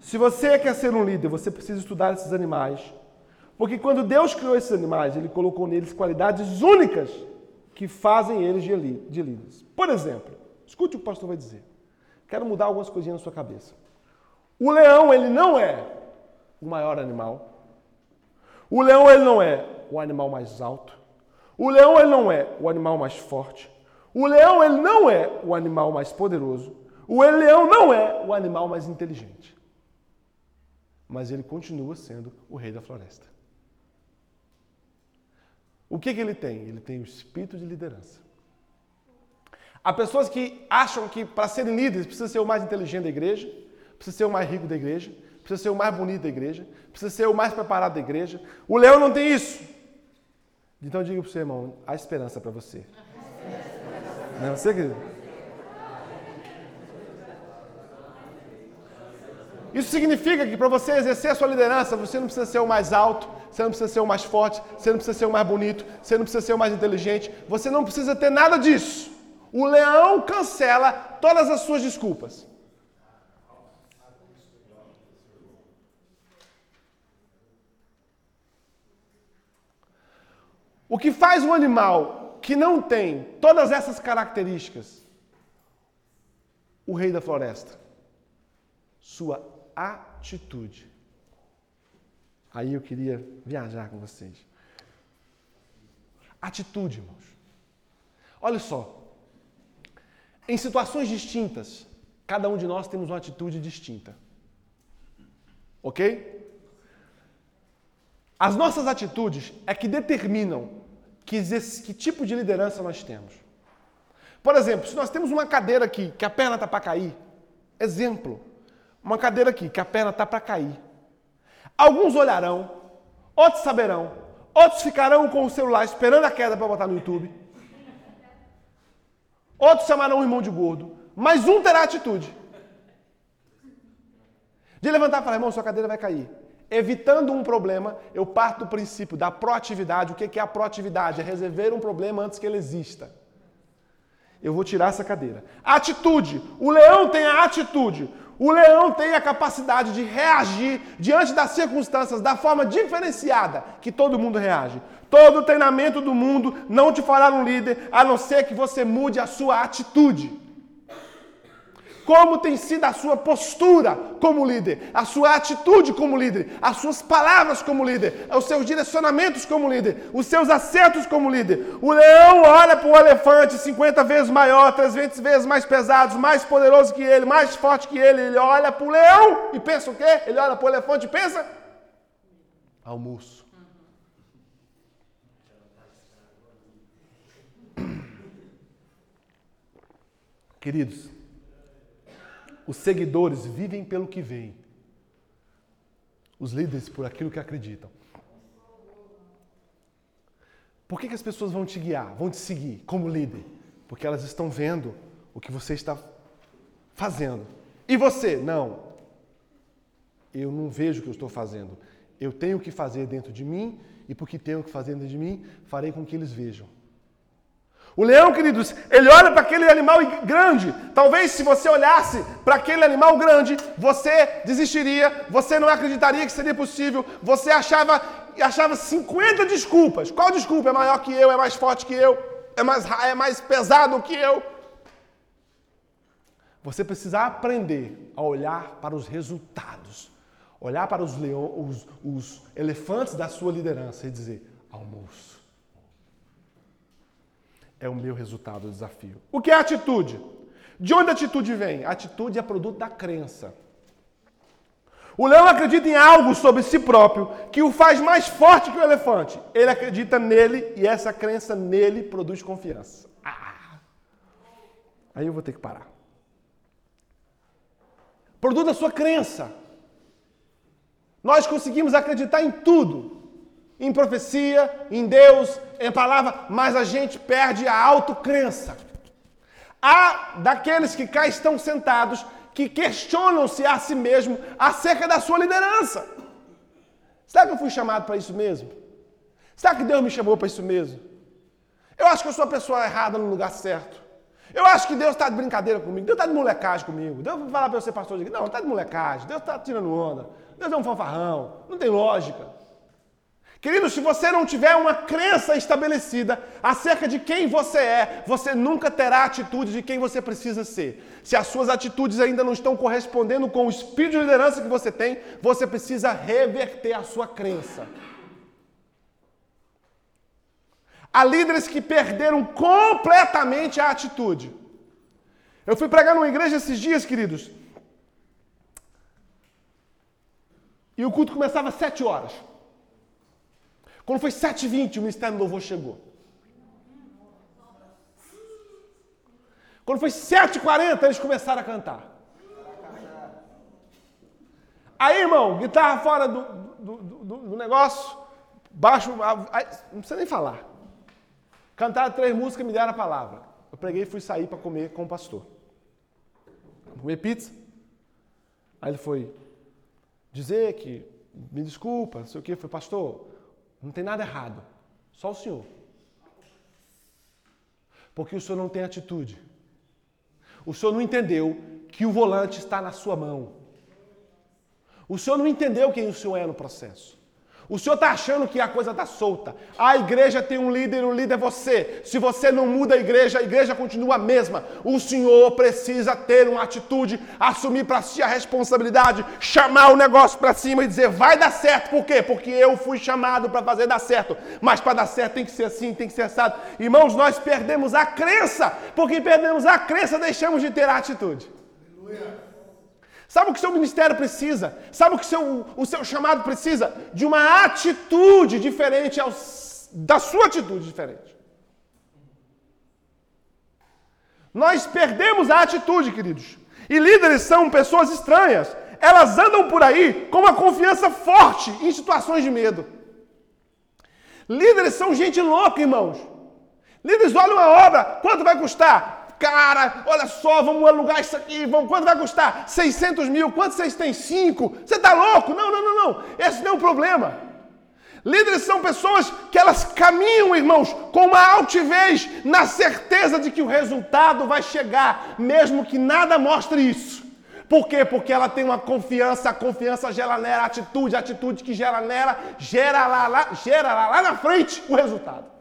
Se você quer ser um líder, você precisa estudar esses animais. Porque quando Deus criou esses animais, Ele colocou neles qualidades únicas que fazem eles de líderes. Por exemplo, escute o que o pastor vai dizer. Quero mudar algumas coisinhas na sua cabeça. O leão, ele não é o maior animal. O leão, ele não é o animal mais alto. O leão, ele não é o animal mais forte. O leão, ele não é o animal mais poderoso. O leão não é o animal mais inteligente. Mas ele continua sendo o rei da floresta. O que, que ele tem? Ele tem o espírito de liderança. Há pessoas que acham que para serem líderes precisa ser o mais inteligente da igreja, precisa ser o mais rico da igreja, precisa ser o mais bonito da igreja, precisa ser o mais preparado da igreja. O leão não tem isso. Então diga para o seu irmão, há esperança para você. Não é você? Isso significa que para você exercer a sua liderança, você não precisa ser o mais alto, você não precisa ser o mais forte, você não precisa ser o mais bonito, você não precisa ser o mais inteligente, você não precisa ter nada disso. O leão cancela todas as suas desculpas. O que faz um animal que não tem todas essas características, o rei da floresta, sua atitude. Aí eu queria viajar com vocês. Atitude, irmãos. Olha só. Em situações distintas, cada um de nós temos uma atitude distinta. Ok? As nossas atitudes é que determinam que, que tipo de liderança nós temos. Por exemplo, se nós temos uma cadeira aqui que a perna está para cair, exemplo, uma cadeira aqui que a perna está para cair. Alguns olharão, outros saberão, outros ficarão com o celular esperando a queda para botar no YouTube. Outros chamarão o irmão de gordo, mas um terá atitude de levantar e falar: irmão, sua cadeira vai cair. Evitando um problema, eu parto do princípio da proatividade. O que é a proatividade? É resolver um problema antes que ele exista. Eu vou tirar essa cadeira. Atitude. O leão tem a atitude. O leão tem a capacidade de reagir diante das circunstâncias da forma diferenciada que todo mundo reage. Todo treinamento do mundo não te fará um líder, a não ser que você mude a sua atitude. Como tem sido a sua postura como líder, a sua atitude como líder, as suas palavras como líder, os seus direcionamentos como líder, os seus acertos como líder. O leão olha para o elefante 50 vezes maior, 300 vezes mais pesado, mais poderoso que ele, mais forte que ele. Ele olha para o leão e pensa o quê? Ele olha para o elefante e pensa: almoço. Queridos, os seguidores vivem pelo que veem. Os líderes por aquilo que acreditam. Por que, que as pessoas vão te guiar, vão te seguir como líder? Porque elas estão vendo o que você está fazendo. E você? Não. Eu não vejo o que eu estou fazendo. Eu tenho que fazer dentro de mim e porque tenho que fazer dentro de mim, farei com que eles vejam. O leão, queridos, ele olha para aquele animal grande. Talvez se você olhasse para aquele animal grande, você desistiria, você não acreditaria que seria possível, você achava, achava 50 desculpas. Qual desculpa? É maior que eu, é mais forte que eu, é mais, é mais pesado que eu. Você precisa aprender a olhar para os resultados, olhar para os, leão, os, os elefantes da sua liderança e dizer: almoço é o meu resultado do desafio. O que é atitude? De onde a atitude vem? A atitude é produto da crença. O leão acredita em algo sobre si próprio que o faz mais forte que o elefante. Ele acredita nele e essa crença nele produz confiança. Ah. Aí eu vou ter que parar. Produto da sua crença. Nós conseguimos acreditar em tudo. Em profecia, em Deus, em palavra, mas a gente perde a autocrença. Há daqueles que cá estão sentados que questionam-se a si mesmo acerca da sua liderança. Será que eu fui chamado para isso mesmo? Será que Deus me chamou para isso mesmo? Eu acho que eu sou a pessoa errada no lugar certo. Eu acho que Deus está de brincadeira comigo. Deus está de molecagem comigo. Deus vai falar para eu ser pastor. Não, não está de molecagem. Deus está tirando onda. Deus é um fanfarrão. Não tem lógica. Querido, se você não tiver uma crença estabelecida acerca de quem você é, você nunca terá a atitude de quem você precisa ser. Se as suas atitudes ainda não estão correspondendo com o espírito de liderança que você tem, você precisa reverter a sua crença. Há líderes que perderam completamente a atitude. Eu fui pregar numa igreja esses dias, queridos. E o culto começava às sete horas. Quando foi 7h20, o Ministério do Louvor chegou. Quando foi 7h40, eles começaram a cantar. Aí, irmão, guitarra fora do, do, do, do negócio, baixo, não precisa nem falar. Cantaram três músicas e me deram a palavra. Eu preguei e fui sair para comer com o pastor. Comer pizza. Aí ele foi dizer que, me desculpa, não sei o que, foi pastor, não tem nada errado. Só o senhor. Porque o senhor não tem atitude. O senhor não entendeu que o volante está na sua mão. O senhor não entendeu quem o senhor é no processo. O senhor está achando que a coisa está solta. A igreja tem um líder, o líder é você. Se você não muda a igreja, a igreja continua a mesma. O senhor precisa ter uma atitude, assumir para si a responsabilidade, chamar o negócio para cima e dizer: vai dar certo. Por quê? Porque eu fui chamado para fazer dar certo. Mas para dar certo tem que ser assim, tem que ser assado. Irmãos, nós perdemos a crença. Porque perdemos a crença, deixamos de ter a atitude. Aleluia. Sabe o que seu ministério precisa? Sabe o que seu, o seu chamado precisa? De uma atitude diferente aos, da sua atitude diferente. Nós perdemos a atitude, queridos. E líderes são pessoas estranhas. Elas andam por aí com uma confiança forte em situações de medo. Líderes são gente louca, irmãos. Líderes olham uma obra, quanto vai custar? Cara, olha só, vamos alugar isso aqui, vamos, quanto vai custar? 600 mil, quantos vocês têm? Cinco? Você está louco? Não, não, não, não, esse não é o problema. Líderes são pessoas que elas caminham, irmãos, com uma altivez, na certeza de que o resultado vai chegar, mesmo que nada mostre isso. Por quê? Porque ela tem uma confiança, a confiança gera nela atitude, a atitude que gera nela, gera lá, lá, gera lá, lá na frente o resultado.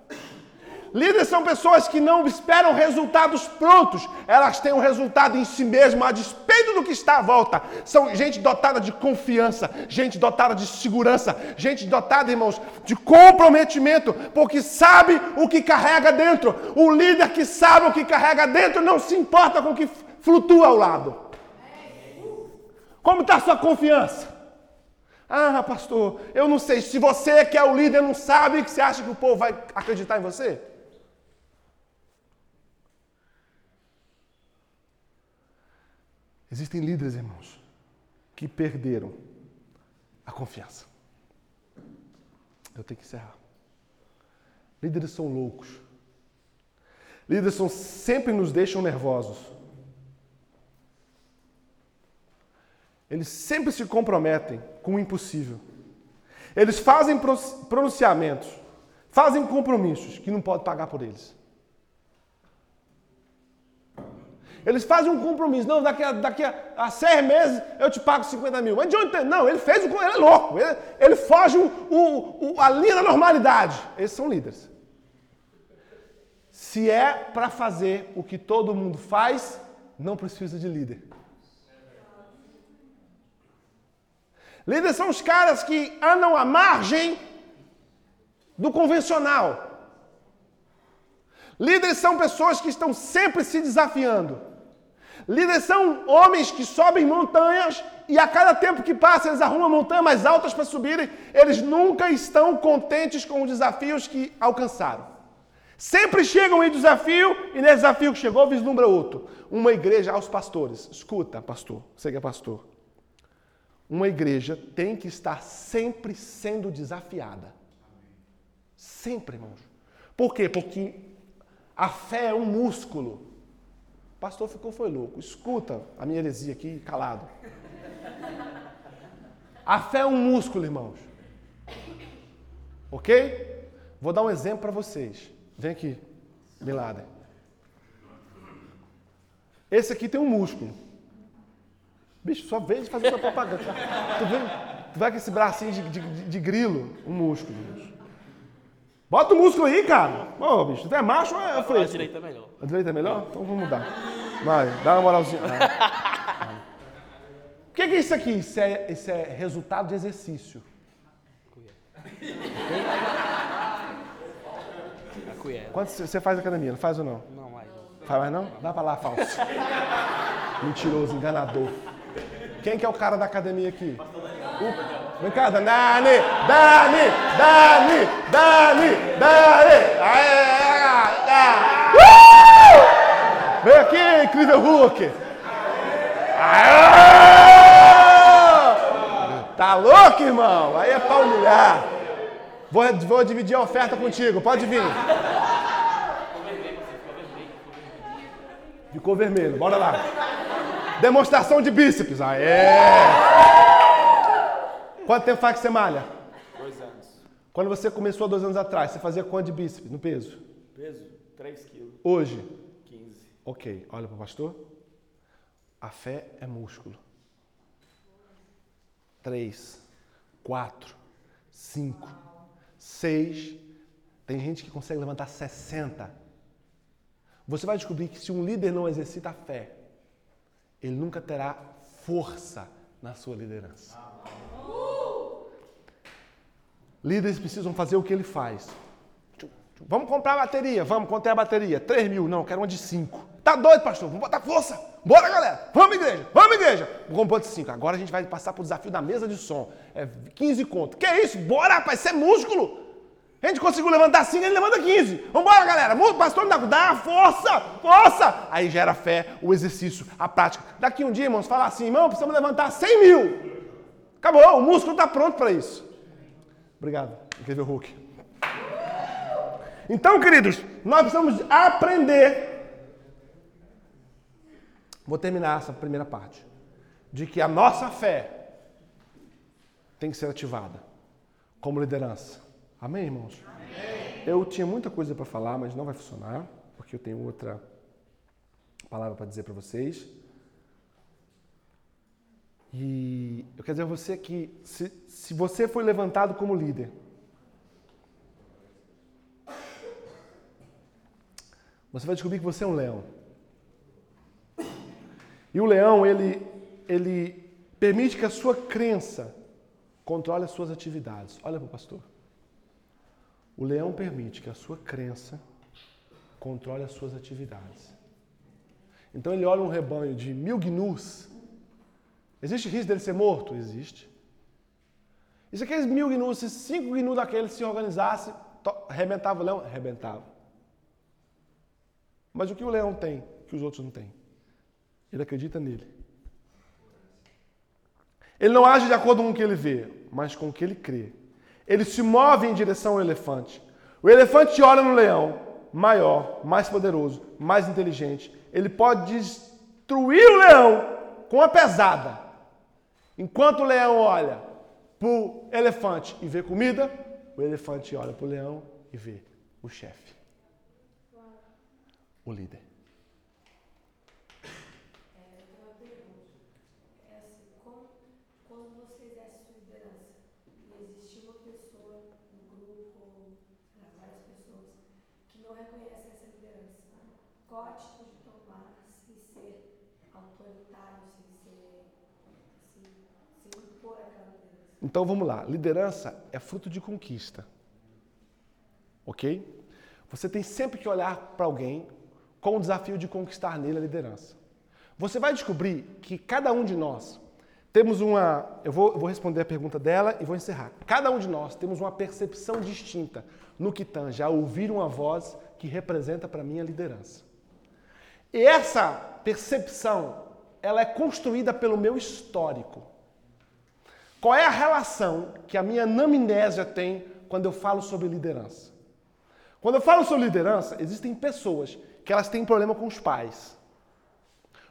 Líderes são pessoas que não esperam resultados prontos, elas têm um resultado em si mesmo, a despeito do que está à volta. São gente dotada de confiança, gente dotada de segurança, gente dotada, irmãos, de comprometimento, porque sabe o que carrega dentro. O líder que sabe o que carrega dentro não se importa com o que flutua ao lado. Como está a sua confiança? Ah, pastor, eu não sei. Se você que é o líder não sabe, que você acha que o povo vai acreditar em você? Existem líderes, irmãos, que perderam a confiança. Eu tenho que encerrar. Líderes são loucos. Líderes são, sempre nos deixam nervosos. Eles sempre se comprometem com o impossível. Eles fazem pronunciamentos, fazem compromissos que não pode pagar por eles. Eles fazem um compromisso. Não, daqui a, daqui a, a seis meses eu te pago 50 mil. Mas de onde tem? Não, ele fez o. Ele é louco. Ele, ele foge o, o, o, a linha da normalidade. Esses são líderes. Se é para fazer o que todo mundo faz, não precisa de líder. Líderes são os caras que andam à margem do convencional. Líderes são pessoas que estão sempre se desafiando. Líderes são homens que sobem montanhas e a cada tempo que passa eles arrumam montanhas mais altas para subirem. Eles nunca estão contentes com os desafios que alcançaram. Sempre chegam em desafio e nesse desafio que chegou vislumbra outro. Uma igreja aos pastores. Escuta, pastor, você que é pastor. Uma igreja tem que estar sempre sendo desafiada. Sempre, irmãos. Por quê? Porque a fé é um músculo. Pastor ficou foi louco. Escuta a minha heresia aqui, calado. A fé é um músculo, irmãos. Ok? Vou dar um exemplo para vocês. Vem aqui, Bin Laden. Esse aqui tem um músculo. Bicho, só de fazer essa propaganda. Tu vê, tu vê com esse bracinho de, de, de grilo, um músculo. Bicho. Bota o músculo aí, cara. Ô, bicho, tu é macho ou é fresco? A direita é melhor. A direita é melhor? Então vamos mudar. Vai, dá uma moralzinha. Ah. O que, que é isso aqui? Isso é, isso é resultado de exercício. A colher. Quanto você faz academia? Não faz ou não? Não, mais. Faz mais não? Dá pra lá, falso. Mentiroso, enganador. Quem que é o cara da academia aqui? O... Vem cá, Dani! Dani! Dani! Dani! Dani! Uh! Vem aqui, incrível Hulk! Aê! Tá louco, irmão? Aí é pra humilhar. Vou, vou dividir a oferta contigo, pode vir. Ficou vermelho, bora lá. Demonstração de bíceps. Aê! Quanto tempo faz que você malha? Dois anos. Quando você começou há dois anos atrás, você fazia quanto de bíceps no peso? Peso? 3 quilos. Hoje? 15. Ok, olha para o pastor. A fé é músculo. Três, quatro, cinco, seis. Tem gente que consegue levantar 60. Você vai descobrir que se um líder não exercita a fé, ele nunca terá força na sua liderança. Líderes precisam fazer o que ele faz. Vamos comprar bateria, vamos, quanto é a bateria? 3 mil, não, quero uma de 5. Tá doido, pastor? Vamos botar força. Bora, galera. Vamos, igreja. Vamos, igreja. Pôr de 5. Agora a gente vai passar pro desafio da mesa de som. É 15 conto. Que isso? Bora, rapaz, isso é músculo. A gente conseguiu levantar 5, ele levanta 15. Vambora, galera. Pastor, dá, dá força, força. Aí gera a fé, o exercício, a prática. Daqui um dia, irmãos, falar assim, irmão, precisamos levantar 100 mil. Acabou, o músculo está pronto para isso. Obrigado, incrível Hulk. Então, queridos, nós precisamos aprender. Vou terminar essa primeira parte. De que a nossa fé tem que ser ativada como liderança. Amém, irmãos? Eu tinha muita coisa para falar, mas não vai funcionar, porque eu tenho outra palavra para dizer para vocês. E eu quero dizer a você que se, se você foi levantado como líder, você vai descobrir que você é um leão. E o leão, ele, ele permite que a sua crença controle as suas atividades. Olha para o pastor. O leão permite que a sua crença controle as suas atividades. Então ele olha um rebanho de mil gnus. Existe risco dele ser morto? Existe. E se aqueles mil gnus, se cinco gnus daqueles se organizassem, arrebentava o leão? Arrebentava. Mas o que o leão tem que os outros não têm? Ele acredita nele. Ele não age de acordo com o que ele vê, mas com o que ele crê. Ele se move em direção ao elefante. O elefante olha no leão, maior, mais poderoso, mais inteligente. Ele pode destruir o leão com a pesada. Enquanto o leão olha para o elefante e vê comida, o elefante olha para o leão e vê o chefe, o líder. Eu tenho uma pergunta. É assim, como- quando você exerce sua liderança e existe uma pessoa no grupo, ou né, várias pessoas, que não reconhecem essa liderança, qual a atitude tomar sem ser autoritário, sem ser, assim, sem impor aquela liderança? Então vamos lá. Liderança é fruto de conquista. Ok? Você tem sempre que olhar para alguém com o desafio de conquistar nele a liderança. Você vai descobrir que cada um de nós temos uma. Eu vou, eu vou responder a pergunta dela e vou encerrar. Cada um de nós temos uma percepção distinta no que tange a ouvir uma voz que representa para mim a liderança. E essa percepção, ela é construída pelo meu histórico. Qual é a relação que a minha anamnésia tem quando eu falo sobre liderança? Quando eu falo sobre liderança, existem pessoas que elas têm problema com os pais.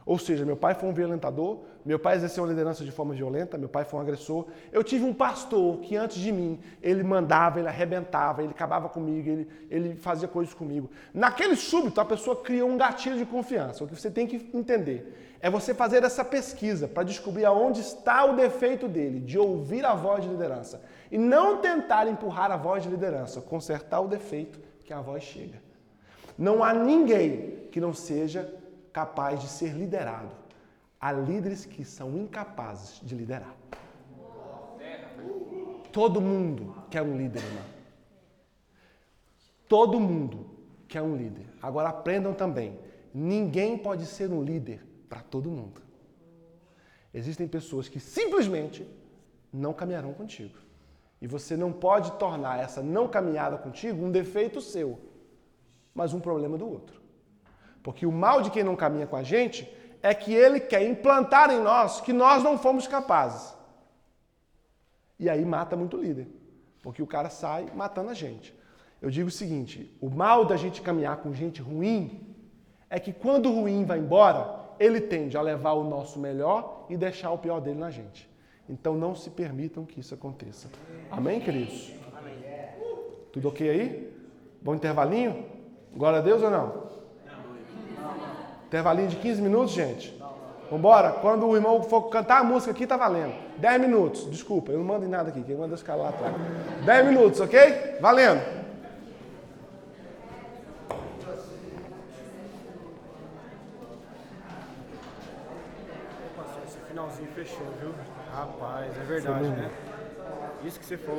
Ou seja, meu pai foi um violentador, meu pai exerceu uma liderança de forma violenta, meu pai foi um agressor. Eu tive um pastor que antes de mim, ele mandava, ele arrebentava, ele acabava comigo, ele, ele fazia coisas comigo. Naquele súbito, a pessoa cria um gatilho de confiança. O que você tem que entender é você fazer essa pesquisa para descobrir aonde está o defeito dele, de ouvir a voz de liderança. E não tentar empurrar a voz de liderança, consertar o defeito que a voz chega. Não há ninguém que não seja capaz de ser liderado. Há líderes que são incapazes de liderar. Todo mundo quer um líder, irmão. Todo mundo quer um líder. Agora aprendam também: ninguém pode ser um líder para todo mundo. Existem pessoas que simplesmente não caminharão contigo. E você não pode tornar essa não caminhada contigo um defeito seu, mas um problema do outro. Porque o mal de quem não caminha com a gente é que ele quer implantar em nós que nós não fomos capazes. E aí mata muito líder. Porque o cara sai matando a gente. Eu digo o seguinte: o mal da gente caminhar com gente ruim é que quando o ruim vai embora, ele tende a levar o nosso melhor e deixar o pior dele na gente. Então não se permitam que isso aconteça. Amém, queridos? Tudo ok aí? Bom intervalinho? Glória a Deus ou não? Intervalinho de 15 minutos, gente? Vambora? Quando o irmão for cantar a música aqui, tá valendo. 10 minutos, desculpa, eu não mando em nada aqui, quem manda os caras lá atrás. 10 minutos, ok? Valendo. Esse finalzinho fechou, viu? Rapaz, é verdade, né? Isso que você falou.